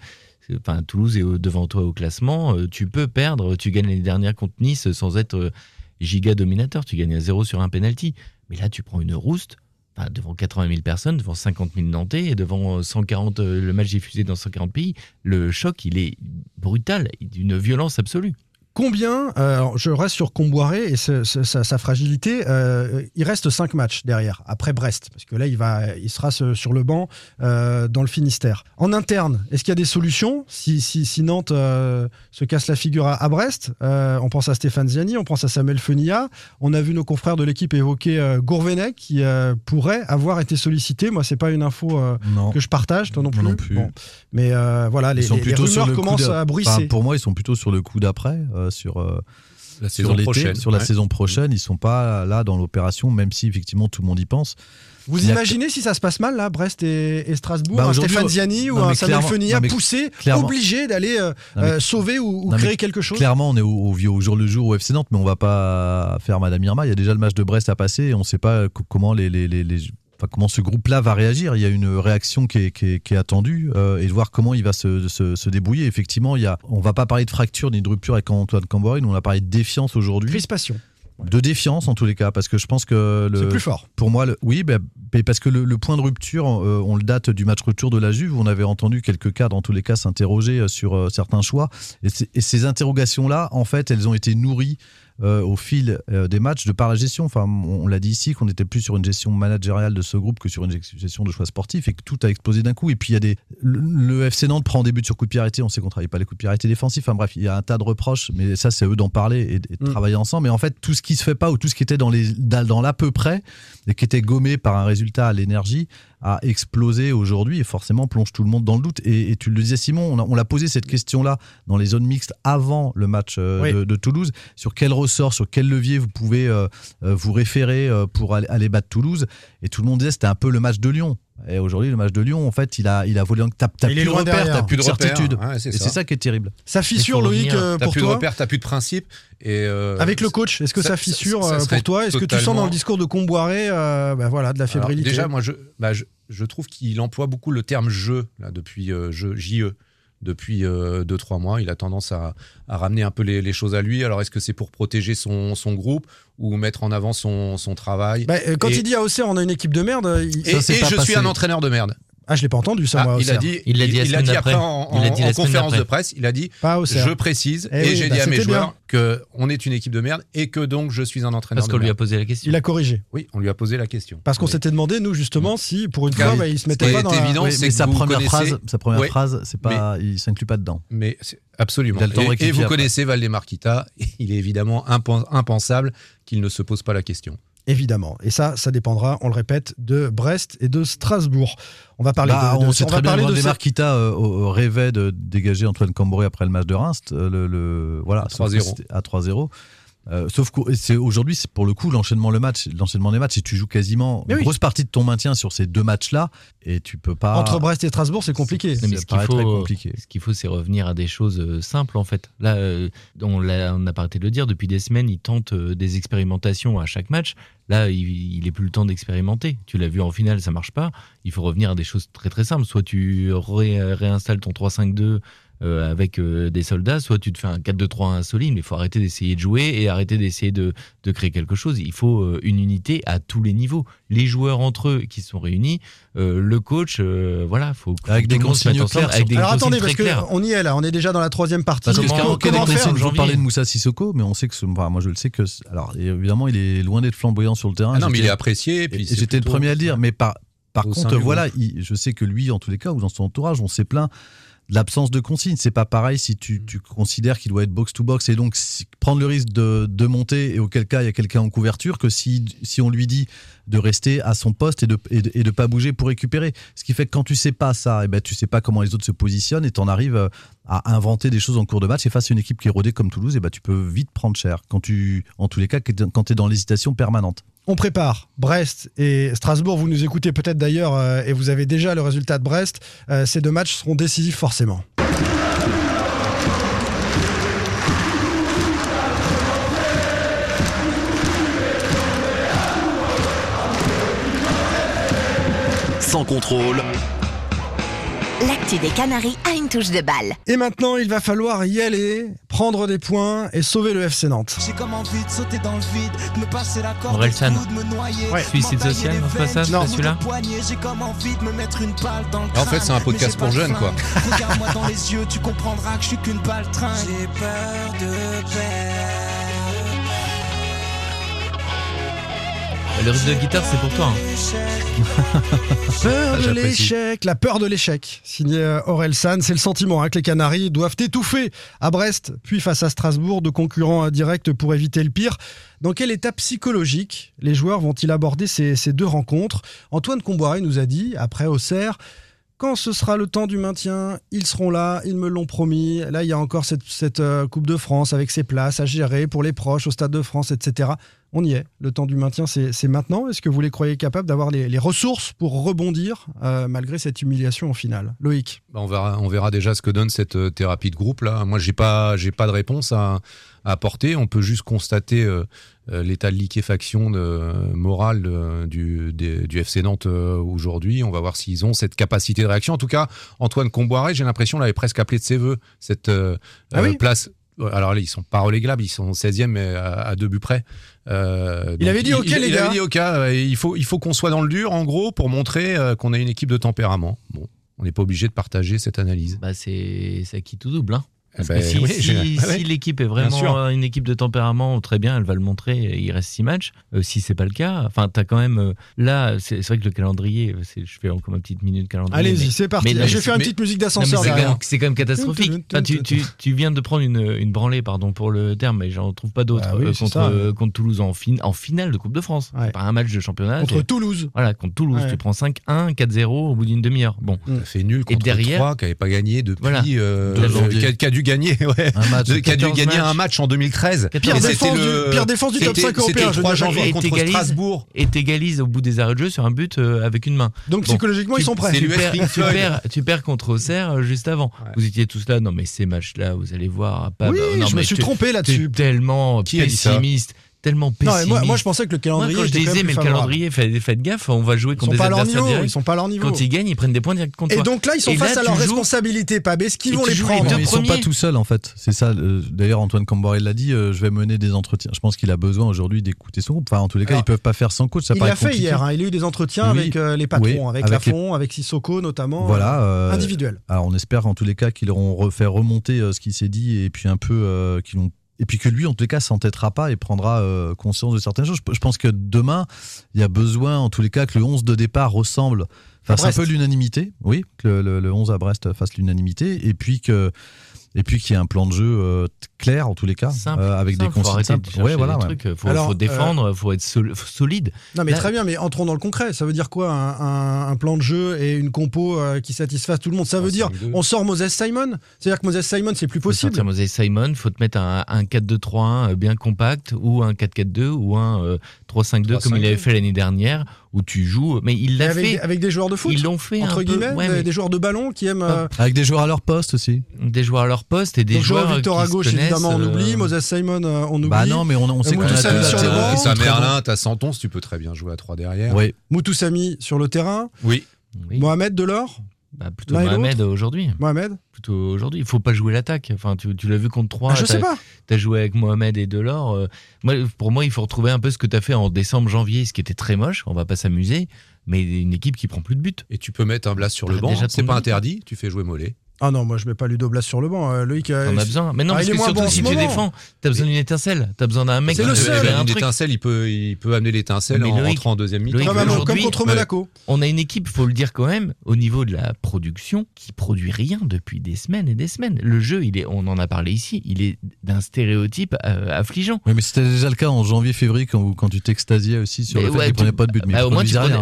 enfin Toulouse est devant toi au classement, tu peux perdre, tu gagnes l'année dernière contre Nice sans être giga dominateur, tu gagnes à zéro sur un penalty. Mais là, tu prends une rouste, devant 80 000 personnes, devant 50 000 Nantais, et devant euh, 140, euh, le match diffusé dans 140 pays, le choc, il est brutal, d'une violence absolue. Combien, euh, je reste sur Comboiré et ce- ce- sa, sa fragilité, euh, il reste 5 matchs derrière, après Brest, parce que là il, va, il sera sur le banc euh, dans le Finistère. En interne, est-ce qu'il y a des solutions si, si, si Nantes se casse la figure à, à Brest On pense à Stéphane Ziani, on pense à Samuel Fenilla, on a vu nos confrères de l'équipe évoquer Gourvenec qui pourrait avoir été sollicité. Moi, c'est pas une info que je partage, toi non plus. non plus. Bon. Mais voilà, les, sont les- sur le commencent à bruisser. Enfin, pour moi, ils sont plutôt sur le coup d'après, sur, euh, La saison prochaine, sur la ouais. saison prochaine. Ils sont pas là dans l'opération, même si effectivement tout le monde y pense. Vous imaginez si ça se passe mal là, Brest et, et Strasbourg, Bah, un Stéphane on- Ziani ou un Samuel Fenilla poussé, clairement- obligé d'aller euh, euh, sauver ou, créer quelque chose Clairement, on est au, au, jour le jour au FC Nantes, mais on va pas faire Madame Irma. Il y a déjà le match de Brest à passer et on ne sait pas co- comment les, les- les- les- enfin, comment ce groupe-là va réagir. Il y a une réaction qui est, qui est- qui est attendue euh, et de voir comment il va se, se, se débrouiller. Effectivement, il y a, on va pas parler de fracture ni de rupture avec Antoine Camboré, on a parlé de défiance aujourd'hui. Crispation. De défiance en tous les cas, parce que je pense que le, C'est plus fort. Pour moi, le- oui, bah, mais parce que le, le point de rupture, euh, on le date du match retour de la Juve. où On avait entendu quelques cadres, en tous les cas, s'interroger euh, sur euh, certains choix. Et ces interrogations-là, en fait, elles ont été nourries euh, au fil euh, des matchs de par la gestion. Enfin, on, on l'a dit ici qu'on était plus sur une gestion managériale de ce groupe que sur une gestion de choix sportifs et que tout a explosé d'un coup. Et puis il y a des, le, le FC Nantes prend des buts sur coup de pied arrêté. On sait qu'on travaille pas les coups de pied arrêtés défensifs. Enfin bref, il y a un tas de reproches, mais ça c'est eux d'en parler et, et de Mm. travailler ensemble. Mais en fait, tout ce qui se fait pas ou tout ce qui était dans les dans l'à peu près et qui était gommé par un résultat à l'énergie a explosé aujourd'hui et forcément plonge tout le monde dans le doute. Et, et tu le disais Simon, on, l'a posé cette question-là dans les zones mixtes avant le match euh, Oui. de, de Toulouse. Sur quel ressort, sur quel levier vous pouvez euh, euh, vous référer pour aller, aller battre Toulouse? Et tout le monde disait c'était un peu le match de Lyon. Et aujourd'hui, le match de Lyon, en fait, il a, il a volé. T'as t'as plus de repères, t'as plus de repères, certitude. ouais, c'est et ça. c'est ça qui est terrible. Ça fissure, Loïc, euh, T'as pour plus de toi repères, t'as plus de principe. Et euh, Avec le coach, est-ce que ça, ça- fissure ça euh, pour toi? Est-ce que tu sens dans le discours de Comboiré euh, bah voilà, de la Alors, fébrilité? déjà, moi, je, bah, je, je trouve qu'il emploie beaucoup le terme jeu là, depuis euh, jeu, JE. Depuis 2-3 mois, il a tendance à, à ramener un peu les, les choses à lui. Alors, est-ce que c'est pour protéger son, son groupe ou mettre en avant son, son travail Bah, euh, Quand Et- il dit AOC, on a une équipe de merde, il- Et, Ça, c'est et pas je suis un entraîneur de merde. Ah, je l'ai pas entendu ça, Ah, moi. il a CER. dit, Il l'a dit la après en, Il l'a en- dit la en semaine conférence de presse. Il a dit. Je précise Eh et oui, j'ai bah, dit à mes joueurs que on est une équipe de merde et que donc je suis un entraîneur Parce qu'on lui a posé la question. Il a corrigé. Oui, on lui a posé la question. Parce qu'on Oui. s'était demandé, nous, justement, si pour une fois, il- bah, il se mettait pas dans la... évident, Oui, c'est mais que sa première phrase, sa première phrase, c'est pas, il s'inclut pas dedans. Mais absolument. Et- vous connaissez Valdemar Kita, il est évidemment impen- impensable qu'il ne se pose pas la question. Évidemment. Et ça, ça dépendra, on le répète, de Brest et de Strasbourg. On va parler Bah, de, de- on sait va très bien parler de Kita euh, rêvait de dégager Antoine Camboré après le match de Reims, euh, le, le- voilà, sauf que 3-0. c'était à 3-0. Euh, sauf que c'est aujourd'hui, c'est pour le coup l'enchaînement le match, l'enchaînement des matchs, et tu joues quasiment Mais une oui. grosse partie de ton maintien sur ces deux matchs-là, et tu peux pas. Entre Brest et Strasbourg, c'est compliqué. Mais ce qu'il faut, très compliqué. ce qu'il faut, c'est revenir à des choses euh, simples en fait. Là, euh, on l'a- on n'a pas arrêté de le dire depuis des semaines. Il tente euh, des expérimentations à chaque match. Là, il, il est plus le temps d'expérimenter. Tu l'as vu en finale, ça marche pas. Il faut revenir à des choses très très simples. Soit tu ré- réinstalles ton 3-5-2 euh, avec euh, des soldats, soit tu te fais un 4-2-3 insolite. Mais il faut arrêter d'essayer de jouer et arrêter d'essayer de, de créer quelque chose. Il faut euh, une unité à tous les niveaux. Les joueurs entre eux qui sont réunis, euh, le coach, euh, voilà, faut faut Avec des consignes claires avec des Alors consignes attendez, parce qu'on y est là, on est déjà dans la troisième partie. Parce que Comment- comment faire parlez de Moussa Sissoko, mais on sait que, ce- enfin, moi je le sais que, alors évidemment, il est loin d'être flamboyant sur le terrain. Ah non, mais il est apprécié. J'étais le premier à le dire, mais par, par contre, voilà, il- je sais que lui, en tous les cas, ou dans son entourage, on s'est plaint l'absence de consigne. C'est pas pareil si tu, tu considères qu'il doit être box-to-box et donc si- prendre le risque de, de monter et auquel cas il y a quelqu'un en couverture que si, si on lui dit de rester à son poste et de, et, de, et de pas bouger pour récupérer. Ce qui fait que quand tu sais pas ça, et ben tu sais pas comment les autres se positionnent et t'en arrives euh, à inventer des choses en cours de match. Et face à une équipe qui est rodée comme Toulouse, et ben tu peux vite prendre cher. Quand tu, en tous les cas, quand tu es dans l'hésitation permanente. On prépare Brest et Strasbourg. Vous nous écoutez peut-être d'ailleurs euh, et vous avez déjà le résultat de Brest. Euh, ces deux matchs seront décisifs forcément. Sans contrôle, L'actu des Canaries a une touche de balle. Et maintenant, il va falloir y aller, prendre des points et sauver le FC Nantes. J'ai comme envie de sauter dans le vide, de me passer la corde me noyer. Ouais. Suicide social, non, c'est pas ça, veines, c'est pas du celui-là J'ai comme envie de me mettre une balle dans le En fait, c'est un podcast pour jeunes, quoi. Regarde-moi dans les yeux, tu comprendras que je suis qu'une balle train. J'ai peur de perdre. Le riff de guitare, c'est pour toi. hein. Peur de l'échec, la peur de l'échec. Signé euh, Aurel San, c'est le sentiment hein, que les Canaries doivent étouffer à Brest, puis face à Strasbourg, de concurrents euh, directs pour éviter le pire. Dans quel état psychologique les joueurs vont-ils aborder ces, ces deux rencontres? Antoine Comboiré nous a dit, après Auxerre, quand ce sera le temps du maintien, ils seront là, ils me l'ont promis. Là, il y a encore cette, cette, euh, Coupe de France avec ses places à gérer pour les proches au Stade de France, etc. On y est. Le temps du maintien, c'est maintenant. Est-ce que vous les croyez capables d'avoir les, les ressources pour rebondir euh, malgré cette humiliation en finale Loïc Bah, On verra, on verra déjà ce que donne cette euh, thérapie de groupe là. Moi, j'ai pas, pas de réponse à, à apporter. On peut juste constater euh, l'état de liquéfaction de, morale de- du, des- du FC Nantes aujourd'hui. On va voir s'ils ont cette capacité de réaction. En tout cas, Antoine Comboiré, j'ai l'impression l'avait presque appelé de ses voeux cette Ah euh, oui place. Alors là, ils sont pas relégables, ils sont 16e mais à, à deux buts près. Euh, Il avait dit OK, les il gars. avait dit OK. il faut, il faut qu'on soit dans le dur, en gros, pour montrer euh, qu'on a une équipe de tempérament. Bon, on n'est pas obligé de partager cette analyse. Bah, c'est c'est qui tout double. Hein. Parce ben, que si, oui, si- j'ai- si ouais. l'équipe est vraiment une équipe de tempérament, très bien, elle va le montrer. Il reste six matchs. Euh, si c'est pas le cas, enfin, t'as quand même euh, là. C'est c'est vrai que le calendrier, c'est- je fais encore ma petite minute calendrier. Allez-y, c'est parti. mais non, Je vais faire une c'est- petite musique d'ascenseur c'est quand, même- c'est quand même catastrophique. Enfin, tu, tu- tu viens de prendre une, une branlée, pardon pour le terme, mais j'en trouve pas d'autres Bah oui, euh, c'est contre, euh, contre Toulouse en, fin- en finale de Coupe de France. Ouais. C'est pas un match de championnat. Contre c'est- Toulouse. Voilà, contre Toulouse, Ouais. tu prends 5-1, 4-0 au bout d'une demi-heure. Bon. Ça fait nul contre derrière- 3 qui n'avait pas gagné depuis Voilà. Gagner ouais, Un match. De- qui a dû 14 gagner matchs. un match en 2013 Pire défense du- le- pire défense du top c'était- 5 européen, c'était le je 3 veux dire. janvier Et contre t'égalises- Strasbourg Et t'égalises au bout des arrêts de jeu sur un but euh, avec une main. Donc Bon. psychologiquement, ils sont prêts. Tu perds, tu, perds, tu perds contre Auxerre euh, juste avant. Ouais. Vous étiez tous là, non mais ces matchs-là, vous allez voir. Pas, Oui, non, je me suis trompé là-dessus. tellement Qui a dit ça pessimiste. Tellement pessimiste. moi, moi, je pensais que le calendrier Moi, quand je disais, mais le calendrier, faites, faites gaffe, on va jouer Ils contre sont des pas leur adversaires niveau. Ils sont pas à leur niveau. Quand ils gagnent, ils prennent des points direct contre Et toi. donc là, ils sont Et face là, à leurs tu joues- responsabilités, Pab. Est-ce qu'ils vont les prendre les ils sont pas premiers. tout seuls en fait. C'est ça. euh, D'ailleurs, Antoine Camborel l'a dit. euh, je vais mener des entretiens. Je pense qu'il a besoin aujourd'hui d'écouter son groupe. Enfin, en tous les cas, Alors, ils peuvent pas faire sans coach. Ça Il l'a fait compliqué. hier. hein. Il a eu des entretiens Oui. avec euh, les patrons, Oui, avec, Lafont, avec Sissoko notamment. Voilà. euh, euh, individuel. Alors, on espère en tous les cas qu'ils auront refait remonter euh, ce qui s'est dit et puis un peu euh, qu'ils l'ont. Et puis que lui, en tous les cas, s'entêtera pas et prendra euh, conscience de certaines choses. Je, je pense que demain, il y a besoin, en tous les cas, que le 11 de départ ressemble, fasse un peu l'unanimité. Oui, que le, le- le 11 à Brest fasse l'unanimité. Et puis que. Et puis qu'il y ait un plan de jeu euh, clair en tous les cas, Simple, euh, avec simple, des consignes simples. de Ouais, voilà, des ouais. trucs. Faut, Alors, faut défendre, faut être sol- solide. Non mais Là- très bien, mais entrons dans le concret. Ça veut dire quoi un, un- un plan de jeu et une compo euh, qui satisfasse tout le monde? Ça veut Un dire 5-2. on sort Moses Simon? C'est-à-dire que Moses Simon c'est plus Faut possible. sortir Moses Simon, faut te mettre un, un 4-2-3-1 bien compact ou un 4-4-2 ou un euh, 3-5-2 comme il 3-5-2. avait fait l'année dernière où tu joues. Mais il l'a avec, fait. des- avec des joueurs de foot Ils l'ont fait entre un peu, guillemets, ouais, des, mais- des joueurs de ballon qui aiment. euh, Avec des joueurs à leur poste aussi. des joueurs à leur poste et des donc joueurs Victor qui à gauche évidemment on euh, oublie, Moses Simon euh, on oublie. Bah non, mais on, on sait Euh, qu'on a sur le banc. Merlin, t'as Santon, tu peux très bien jouer à 3 derrière. Oui. Moutou Samy sur le terrain, oui. Mohamed Delors, Bah, plutôt et Mohamed aujourd'hui. Mohamed. Plutôt aujourd'hui. Il faut pas jouer l'attaque. Enfin, tu, tu l'as vu contre 3. Ah, je sais pas. Tu as joué avec Mohamed et Delors. euh, moi, pour moi, il faut retrouver un peu ce que tu as fait en décembre, janvier, ce qui était très moche. On va pas s'amuser. Mais une équipe qui prend plus de buts. Et tu peux mettre un Blas sur le Ah, banc, c'est pas interdit, tu fais jouer Mollet. Ah non, moi je mets pas Ludo Blas sur le banc. euh, Loïc. euh, T'en as besoin. Mais non, Ah, parce que surtout bon si tu moment. défends, t'as besoin d'une étincelle. T'as besoin d'un mec C'est qui le te seul. fait un Une truc. étincelle, il peut, il peut amener l'étincelle Mais en Loïc- rentrant en deuxième mi-temps. Comme, contre. Monaco. On a une équipe, faut le dire quand même, au niveau de la production, qui produit rien depuis des semaines et des semaines. Le jeu, il est, on en a parlé ici, il est d'un stéréotype euh, affligeant. Oui, mais c'était déjà le cas en janvier-février quand, quand tu t'extasiais aussi sur Mais le fait ouais, qu'ils tu- prenaient pas de but. Mais au moins, tu prenais,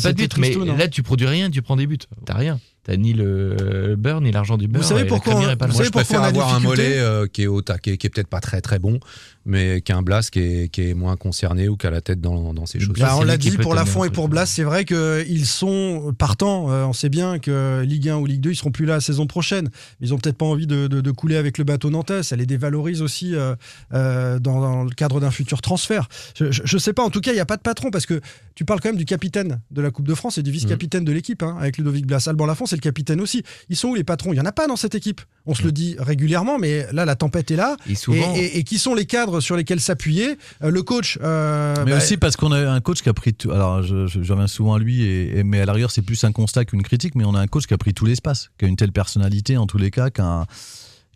pas de but. Mais hein. là, tu produis rien, tu prends des buts. T'as rien. T'as ni le beurre, ni l'argent du beurre. savez et la pourquoi on- pas vous Moi, savez je pourquoi préfère on a avoir un mollet euh, qui est au taquet, qui est peut-être pas très très bon, mais qu'un Blas qui est, qui est moins concerné ou qui a la tête dans, dans ses choses. Bah, on l'a dit pour Lafont et pour Blas, c'est vrai qu'ils sont partants. Euh, on sait bien que Ligue 1 ou Ligue 2, ils seront plus là la saison prochaine. Ils ont peut-être pas envie de, de- de couler avec le bateau nantais. Ça les dévalorise aussi euh, euh, dans, dans le cadre d'un futur transfert. Je, je, je sais pas. En tout cas, il n'y a pas de patron parce que tu parles quand même du capitaine de la Coupe de France et du vice-capitaine de l'équipe hein, avec Ludovic Blas. Alban Lafont, c'est le capitaine aussi. Ils sont où les patrons? Il y en a pas dans cette équipe. On se le dit régulièrement, mais là, la tempête est là. Et souvent, Et, et- et qui sont les cadres? Sur lesquels s'appuyer Euh, Le coach. euh, Mais bah, aussi parce qu'on a un coach qui a pris tout. Alors, je, je, je reviens souvent à lui, et, et- mais à l'arrière, c'est plus un constat qu'une critique. Mais on a un coach qui a pris tout l'espace, qui a une telle personnalité en tous les cas, qui, a-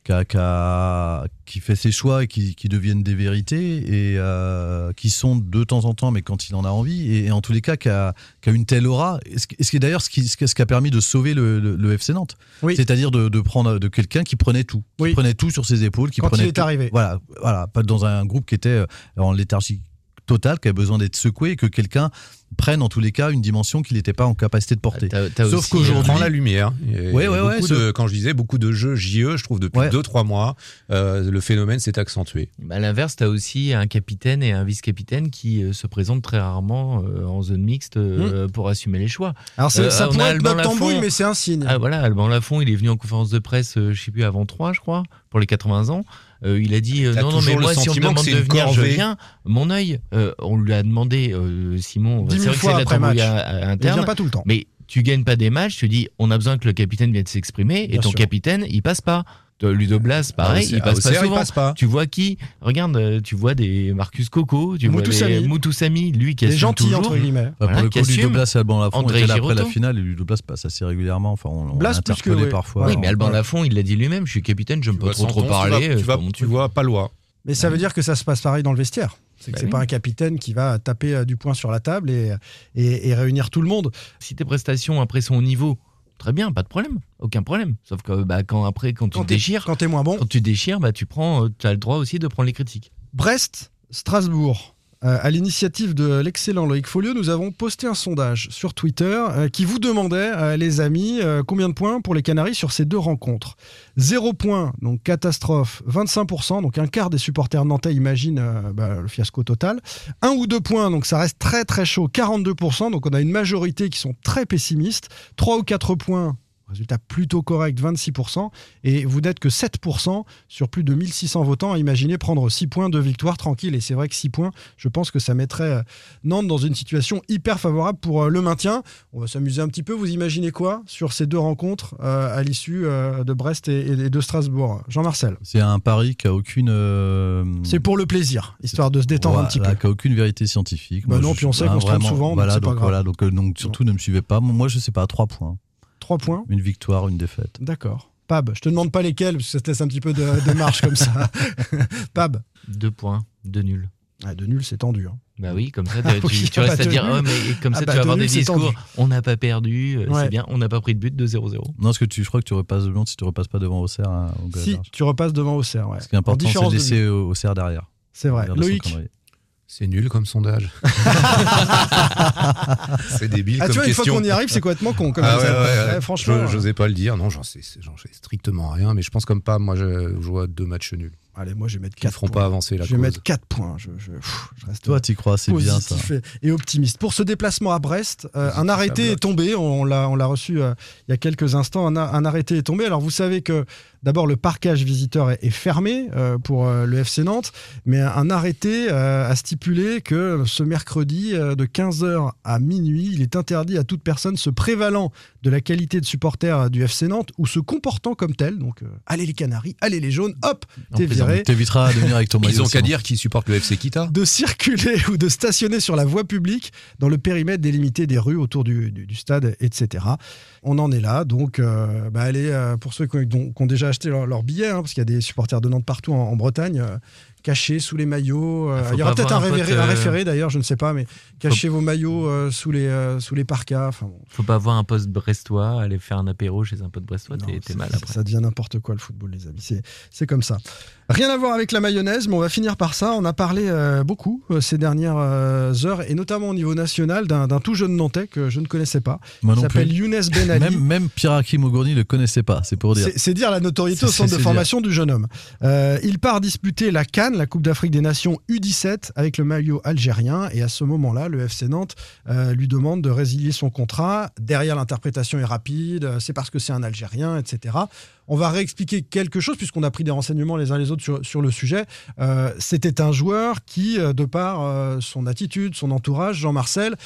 qui, a- qui a- qui fait ses choix et qui, qui deviennent des vérités, et euh, qui sont de temps en temps, mais quand il en a envie, et, et en tous les cas, qui a, qui a une telle aura. Et Ce qui ce qui est d'ailleurs ce qui, ce qui a permis de sauver le, le- le FC Nantes. Oui. C'est-à-dire de, de prendre de quelqu'un qui prenait tout, qui Oui. prenait tout sur ses épaules, qui Quand prenait il est tout- arrivé. Voilà, voilà, pas dans un groupe qui était euh, en léthargie totale, qui avait besoin d'être secoué et que quelqu'un prenne en tous les cas une dimension qu'il n'était pas en capacité de porter. t'as- t'as Sauf qu'aujourd'hui- prend la lumière. Beaucoup ce- de- quand je disais beaucoup de jeux JE, je trouve depuis Ouais. 2-3 mois, euh, le phénomène s'est accentué. Bah, à l'inverse, tu as aussi un capitaine et un vice-capitaine qui euh, se présentent très rarement euh, en zone mixte euh, pour assumer les choix. Alors c'est- Euh, ça a pourrait être tambouille, Lafont. mais c'est un signe. Ah voilà, Alban Lafont, il est venu en conférence de presse, euh, je sais plus, avant 3, je crois, pour les 80 ans. Euh, il a dit euh, non, non, mais moi, si on me demande de venir, je viens. Mon œil, euh, on lui a demandé, euh, Simon, c'est vrai que c'est la tambouille interne. vient pas tout le temps. Mais tu gagnes pas des matchs, tu dis on a besoin que le capitaine vienne s'exprimer et ton sûr. capitaine il passe pas. Ludo Blas, pareil, Ah, il passe pas souvent. passe pas. Tu vois qui? Regarde, euh, tu vois des Marcus Coco, tu Moutou vois des Samy. Moutou Samy, lui qui gentils, toujours. entre guillemets. Enfin, Voilà, pour le coup, Ludo. Blas et Alban Lafont étaient là après la finale et Ludo Blas passe assez régulièrement. Enfin, on, on Blas plus que, oui. parfois. Oui, mais On- Alban Lafont, il l'a dit lui-même, je suis capitaine, je ne peux vois pas trop parler. euh, tu, vas, vois pas loin. Mais ça veut dire que ça se passe pareil dans le vestiaire. C'est que Bah c'est oui. pas un capitaine qui va taper euh, du poing sur la table et, et, et réunir tout le monde. Si tes prestations après sont au niveau, très bien, pas de problème, aucun problème. Sauf que bah, quand après, quand tu Quand t'es déchires, quand t'es moins bon. quand tu déchires, bah, tu prends, tu as le droit aussi de prendre les critiques. Brest, Strasbourg. Euh, à l'initiative de l'excellent Loïc Folio, nous avons posté un sondage sur Twitter euh, qui vous demandait, euh, les amis, combien de points pour les Canaries sur ces deux rencontres. Zéro point, donc catastrophe, 25%, donc un quart des supporters nantais imaginent bah, le fiasco total. Un ou deux points, donc ça reste très très chaud, 42%, donc on a une majorité qui sont très pessimistes. Trois ou quatre points, Résultat plutôt correct, 26%. Et vous n'êtes que 7% sur plus de 1600 votants. Imaginez prendre 6 points de victoire tranquille. Et c'est vrai que 6 points, je pense que ça mettrait euh, Nantes dans une situation hyper favorable pour euh, le maintien. On va s'amuser un petit peu. Vous imaginez quoi sur ces deux rencontres euh, à l'issue euh, de Brest et, et de Strasbourg? Jean-Marcel C'est un pari qui a aucune. euh, C'est pour le plaisir, histoire de se détendre un petit peu. Qui a aucune vérité scientifique. Bah Moi, non, puis on sait qu'on se trompe souvent, donc Voilà, c'est pas donc, grave. voilà, donc, donc surtout ne me suivez pas. Moi, je sais pas, 3 points. 3 points Une victoire, une défaite. D'accord. Pab, je te demande pas lesquels, parce que ça te laisse un petit peu de, de marge comme ça. Pab Deux points, deux nuls. Ah, de nul, c'est tendu. hein. Bah oui, comme ça, Ah tu, oui, tu ah restes bah, à de dire, oh, mais comme Ah ça, bah, tu vas de avoir nul, des discours. tendu. On n'a pas perdu, euh, Ouais. c'est bien, on n'a pas pris de but de 0-0. Non, parce que tu, je crois que tu repasses devant si tu repasses pas devant Auxerre. hein, au Si, tu repasses devant Auxerre. Ouais. Ce qui est important, c'est de de laisser Auxerre derrière. C'est vrai. Loïc. C'est nul comme sondage. c'est débile Ah, tu comme vois, une fois qu'on y arrive, c'est complètement con. Comme Ah ça. ouais, ouais, ouais. Ouais, franchement. Je- j'osais pas le dire. Non, j'en sais, j'en sais strictement rien. Mais je pense comme pas. Moi, je, je vois deux matchs nuls. Allez, moi, je vais mettre Qui ne 4 feront points. pas avancer la Je vais cause. mettre 4 points. Je, je- pff, je reste Toi, tu crois, c'est bien ça. positif et, et optimiste. Pour ce déplacement à Brest, euh, un arrêté est tombé. On l'a, on l'a reçu euh, il y a quelques instants. Un arrêté est tombé. Alors, vous savez que d'abord, le parquage visiteur est, est fermé euh, pour euh, le FC Nantes, mais un arrêté euh, a stipulé que ce mercredi, euh, de 15h à minuit, il est interdit à toute personne se prévalant de la qualité de supporter du FC Nantes ou se comportant comme tel. Donc, euh, allez les Canaries, allez les jaunes, hop, t'es viré. T'éviteras de venir avec ton maillot. Ils ont qu'à dire qu'ils supportent le FC Kita. de circuler ou de stationner sur la voie publique dans le périmètre délimité des rues autour du, du- du stade, etc. On en est là, donc euh, bah, allez, euh, pour ceux qui ont, dont- qui ont déjà acheté leur, leur billet, hein, parce qu'il y a des supporters de Nantes partout en, en Bretagne, euh, cachés sous les maillots. euh, il y aura peut-être un, un euh, référé, d'ailleurs, je ne sais pas, mais cachez vos maillots sous, les, sous les parkas. Enfin, bon, Faut pas avoir un poste brestois, aller faire un apéro chez un pote brestois, t'es mal après. ça devient n'importe quoi le football, les amis. C'est- C'est comme ça. Rien à voir avec la mayonnaise, mais on va finir par ça. On a parlé euh, beaucoup euh, ces dernières euh, heures, et notamment au niveau national, d'un tout jeune Nantais que je ne connaissais pas. Moi Il s'appelle. Younes Ben Ali. Même, même Pierre-Hakim Mogourni ne le connaissait pas, c'est pour dire. C'est dire la notoriété au centre de formation du jeune homme. Il part disputer la Cannes, la Coupe d'Afrique des Nations U17, avec le maillot algérien. Et à ce moment-là, le FC Nantes lui demande de résilier son contrat. Derrière, l'interprétation est rapide. C'est parce que c'est un Algérien, etc. On va réexpliquer quelque chose, puisqu'on a pris des renseignements les uns les autres sur, le sujet. Euh, C'était un joueur qui, euh, de par euh, son attitude, son entourage, Jean-Marcel,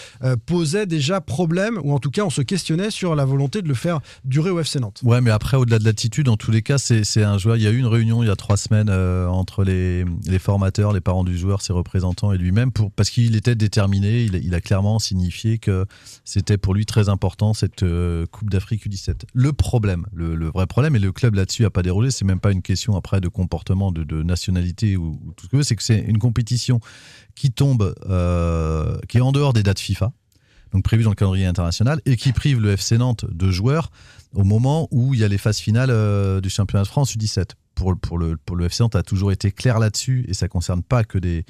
posait déjà problème, ou en tout cas, on se questionnait sur la volonté de le faire durer au FC Nantes. Ouais, mais après, au-delà de l'attitude, en tous les cas, c'est un joueur. Il y a eu une réunion il y a trois semaines entre les, les formateurs, les parents du joueur, ses représentants et lui-même, parce qu'il était déterminé. Il, a clairement signifié que c'était pour lui très important cette Coupe d'Afrique U17. Le problème, le, vrai problème, et le club là-dessus a pas dérogé, c'est même pas une question après de comportement, de, nationalité ou, ou tout ce que veut, c'est que c'est une compétition qui tombe, euh, qui est en dehors des dates FIFA donc prévu dans le calendrier international, et qui prive le FC Nantes de joueurs au moment où il y a les phases finales euh, du championnat de France U17. Pour, pour, le, pour le FC Nantes, a toujours été clair là-dessus, et ça concerne pas que des,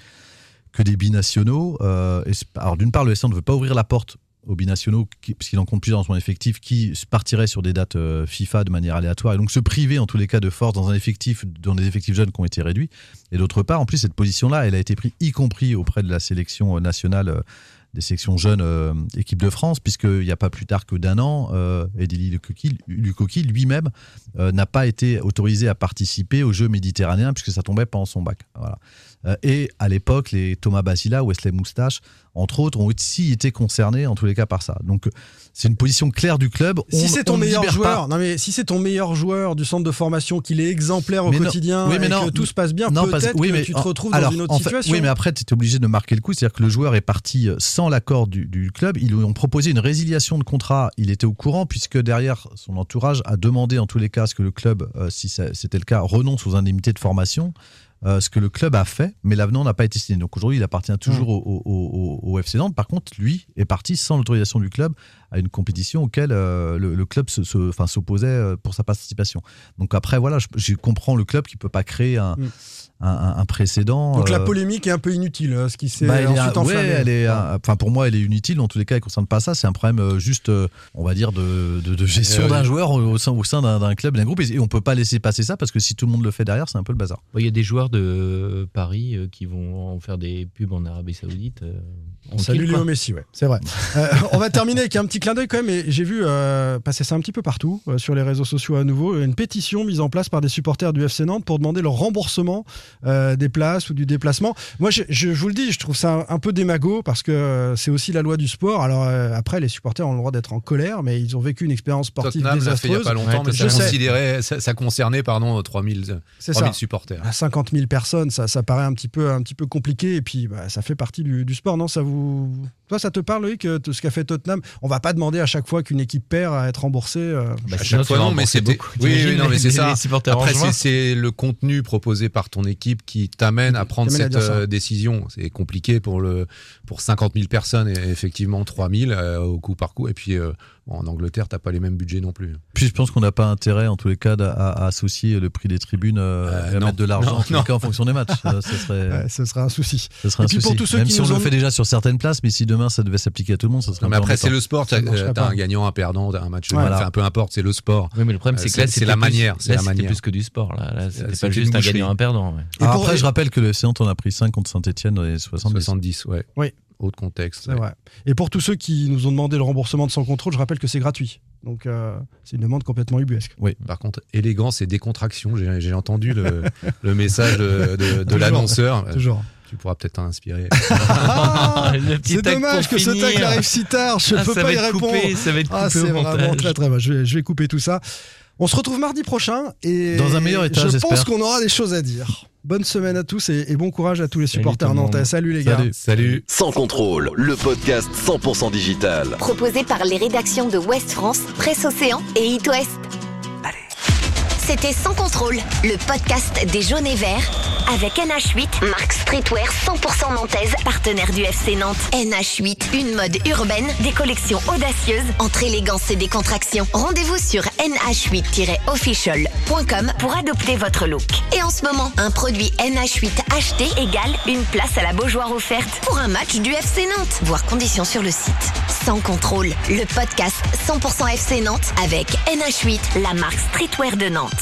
que des binationaux. Euh, et alors d'une part, le FC Nantes ne veut pas ouvrir la porte aux binationaux, qui- puisqu'il en compte plusieurs dans son effectif, qui partiraient sur des dates euh, FIFA de manière aléatoire, et donc se priver en tous les cas de force dans un effectif, dans des effectifs jeunes qui ont été réduits. Et d'autre part, en plus, cette position-là, elle a été prise y compris auprès de la sélection euh, nationale euh, des sections jeunes euh, équipe de France, puisqu'il n'y a pas plus tard que d'un an, euh, Edili lui-même n'a pas été autorisé à participer aux Jeux méditerranéens, puisque ça tombait pendant son bac. Voilà. Euh, et à l'époque, les Thomas Basila, Wesley Moustache, entre autres, ont aussi été concernés, en tous les cas, par ça. Donc, c'est une position claire du club. Si c'est on ton meilleur joueur, pas- non mais si c'est ton meilleur joueur du centre de formation, qu'il est exemplaire au Mais non, quotidien oui, mais et non, que tout se passe bien, peut-être oui, que mais tu te retrouves alors, dans une autre en fait, situation. oui, mais après, tu es obligé de marquer le coup. C'est-à-dire que le joueur est parti euh, sans l'accord du, du club. Ils lui ont proposé une résiliation de contrat. Il était au courant, puisque derrière, son entourage a demandé, en tous les cas, à ce que le club, euh, si c'était le cas, renonce aux indemnités de formation. Euh, ce que le club a fait, mais l'avenant n'a pas été signé. Donc aujourd'hui, il appartient toujours Mmh. au, au- au- au FC Nantes. Par contre, lui est parti sans l'autorisation du club à une compétition auquel euh, le, le club se- s'opposait euh, pour sa participation. Donc après, voilà, je, je comprends le club qui peut pas créer un, Mm. Un, un- un précédent. Donc la euh, polémique est un peu inutile, euh, ce qui s'est bah, ensuite ouais, enflammé. elle est, enfin pour moi, elle est inutile. En tous les cas, elle ne concerne pas ça. C'est un problème euh, juste, euh, on va dire, de, de- de gestion Euh, d'un joueur au, sein, au sein d'un club, d'un groupe. Et, on peut pas laisser passer ça parce que si tout le monde le fait derrière, c'est un peu le bazar. Il y a des joueurs de Paris qui vont en faire des pubs en Arabie Saoudite. On salue tranquille. Léo Messi, ouais, c'est vrai. Euh, on va terminer avec un petit clin d'œil quand même, et j'ai vu euh, passer ça un petit peu partout euh, sur les réseaux sociaux à nouveau, une pétition mise en place par des supporters du FC Nantes pour demander le remboursement euh, des places ou du déplacement. Moi, je, je vous le dis, je trouve ça un, un peu démago parce que c'est aussi la loi du sport. Alors euh, après, les supporters ont le droit d'être en colère, mais ils ont vécu une expérience sportive Tottenham fait il n'y a désastreuse. pas longtemps, mais je ça, sais. considérait, ça, ça concernait pardon, 3000, C'est 3000 ça. supporters. À 50 000 personnes, ça, ça paraît un petit peu, un petit peu compliqué. Et puis, bah, ça fait partie du, du sport, non? Ça vous, toi, ça te parle, Loïc, euh, ce qu'a fait Tottenham? On va pas demander à chaque fois qu'une équipe perd à être remboursée. euh, à chaque fois, non, mais c'était. Oui, oui, non, mais c'est ça. Après, c'est- c'est le contenu proposé par ton équipe qui t'amène à prendre à cette euh, décision. C'est compliqué pour le pour 50 000 personnes et effectivement 3 000 euh, au coup par coup. Et puis euh, bon, en Angleterre, t'as pas les mêmes budgets non plus. Puis je pense qu'on n'a pas intérêt, en tous les cas, à, à associer le prix des tribunes euh, et à non. mettre de l'argent Non, en tous les non. cas en fonction des matchs. Euh, ce serait, ouais, ce serait un souci. ce serait un Et puis pour souci. tous ceux Même qui si on le ont- fait déjà sur certaines places, mais si demain ça devait s'appliquer à tout le monde, ça serait Non, mais un après, c'est le sport. Ça T'as euh, t'as un gagnant, un perdant, t'as un match. Voilà. Enfin, peu importe, c'est le sport. Oui, mais le problème, Euh, c'est que là, c'est la manière. C'est plus que du sport. Là, c'est pas juste un gagnant, un perdant. ouais. Après, je rappelle que le Nantes en a pris 5 contre Saint-Etienne dans les 70. 70, ouais. Oui. Autre contexte. C'est vrai. Et pour tous ceux qui nous ont demandé le remboursement de sans contrôle, je rappelle que c'est gratuit. Donc, euh, c'est une demande complètement ubuesque. Oui, par contre, élégance et décontraction, j'ai j'ai entendu le, le message de, de- de Toujours. l'annonceur. Toujours. Tu pourras peut-être t'en inspirer. Ah, c'est dommage que ce tac arrive si tard. Je Ah, peux pas y répondre. coupé, ça va être ah, coupé c'est au vraiment très très mal. Je vais, je vais couper tout ça. On se retrouve mardi prochain et Dans un meilleur état, je pense j'espère. qu'on aura des choses à dire. Bonne semaine à tous et, et bon courage à tous les supporters nantais. Salut les gars. Salut. Salut. Sans contrôle, le podcast 100% digital. Proposé par les rédactions de Ouest France, Presse Océan et It West. C'était Sans contrôle, le podcast des jaunes et verts avec NH8, marque streetwear 100% nantaise, partenaire du FC Nantes. NH8, une mode urbaine, des collections audacieuses entre élégance et décontraction. Rendez-vous sur nh8-official.com pour adopter votre look. Et en ce moment, un produit NH8 acheté égale une place à la Beaujoire offerte pour un match du FC Nantes. Voir conditions sur le site. Sans contrôle, le podcast 100% FC Nantes avec NH8, la marque streetwear de Nantes.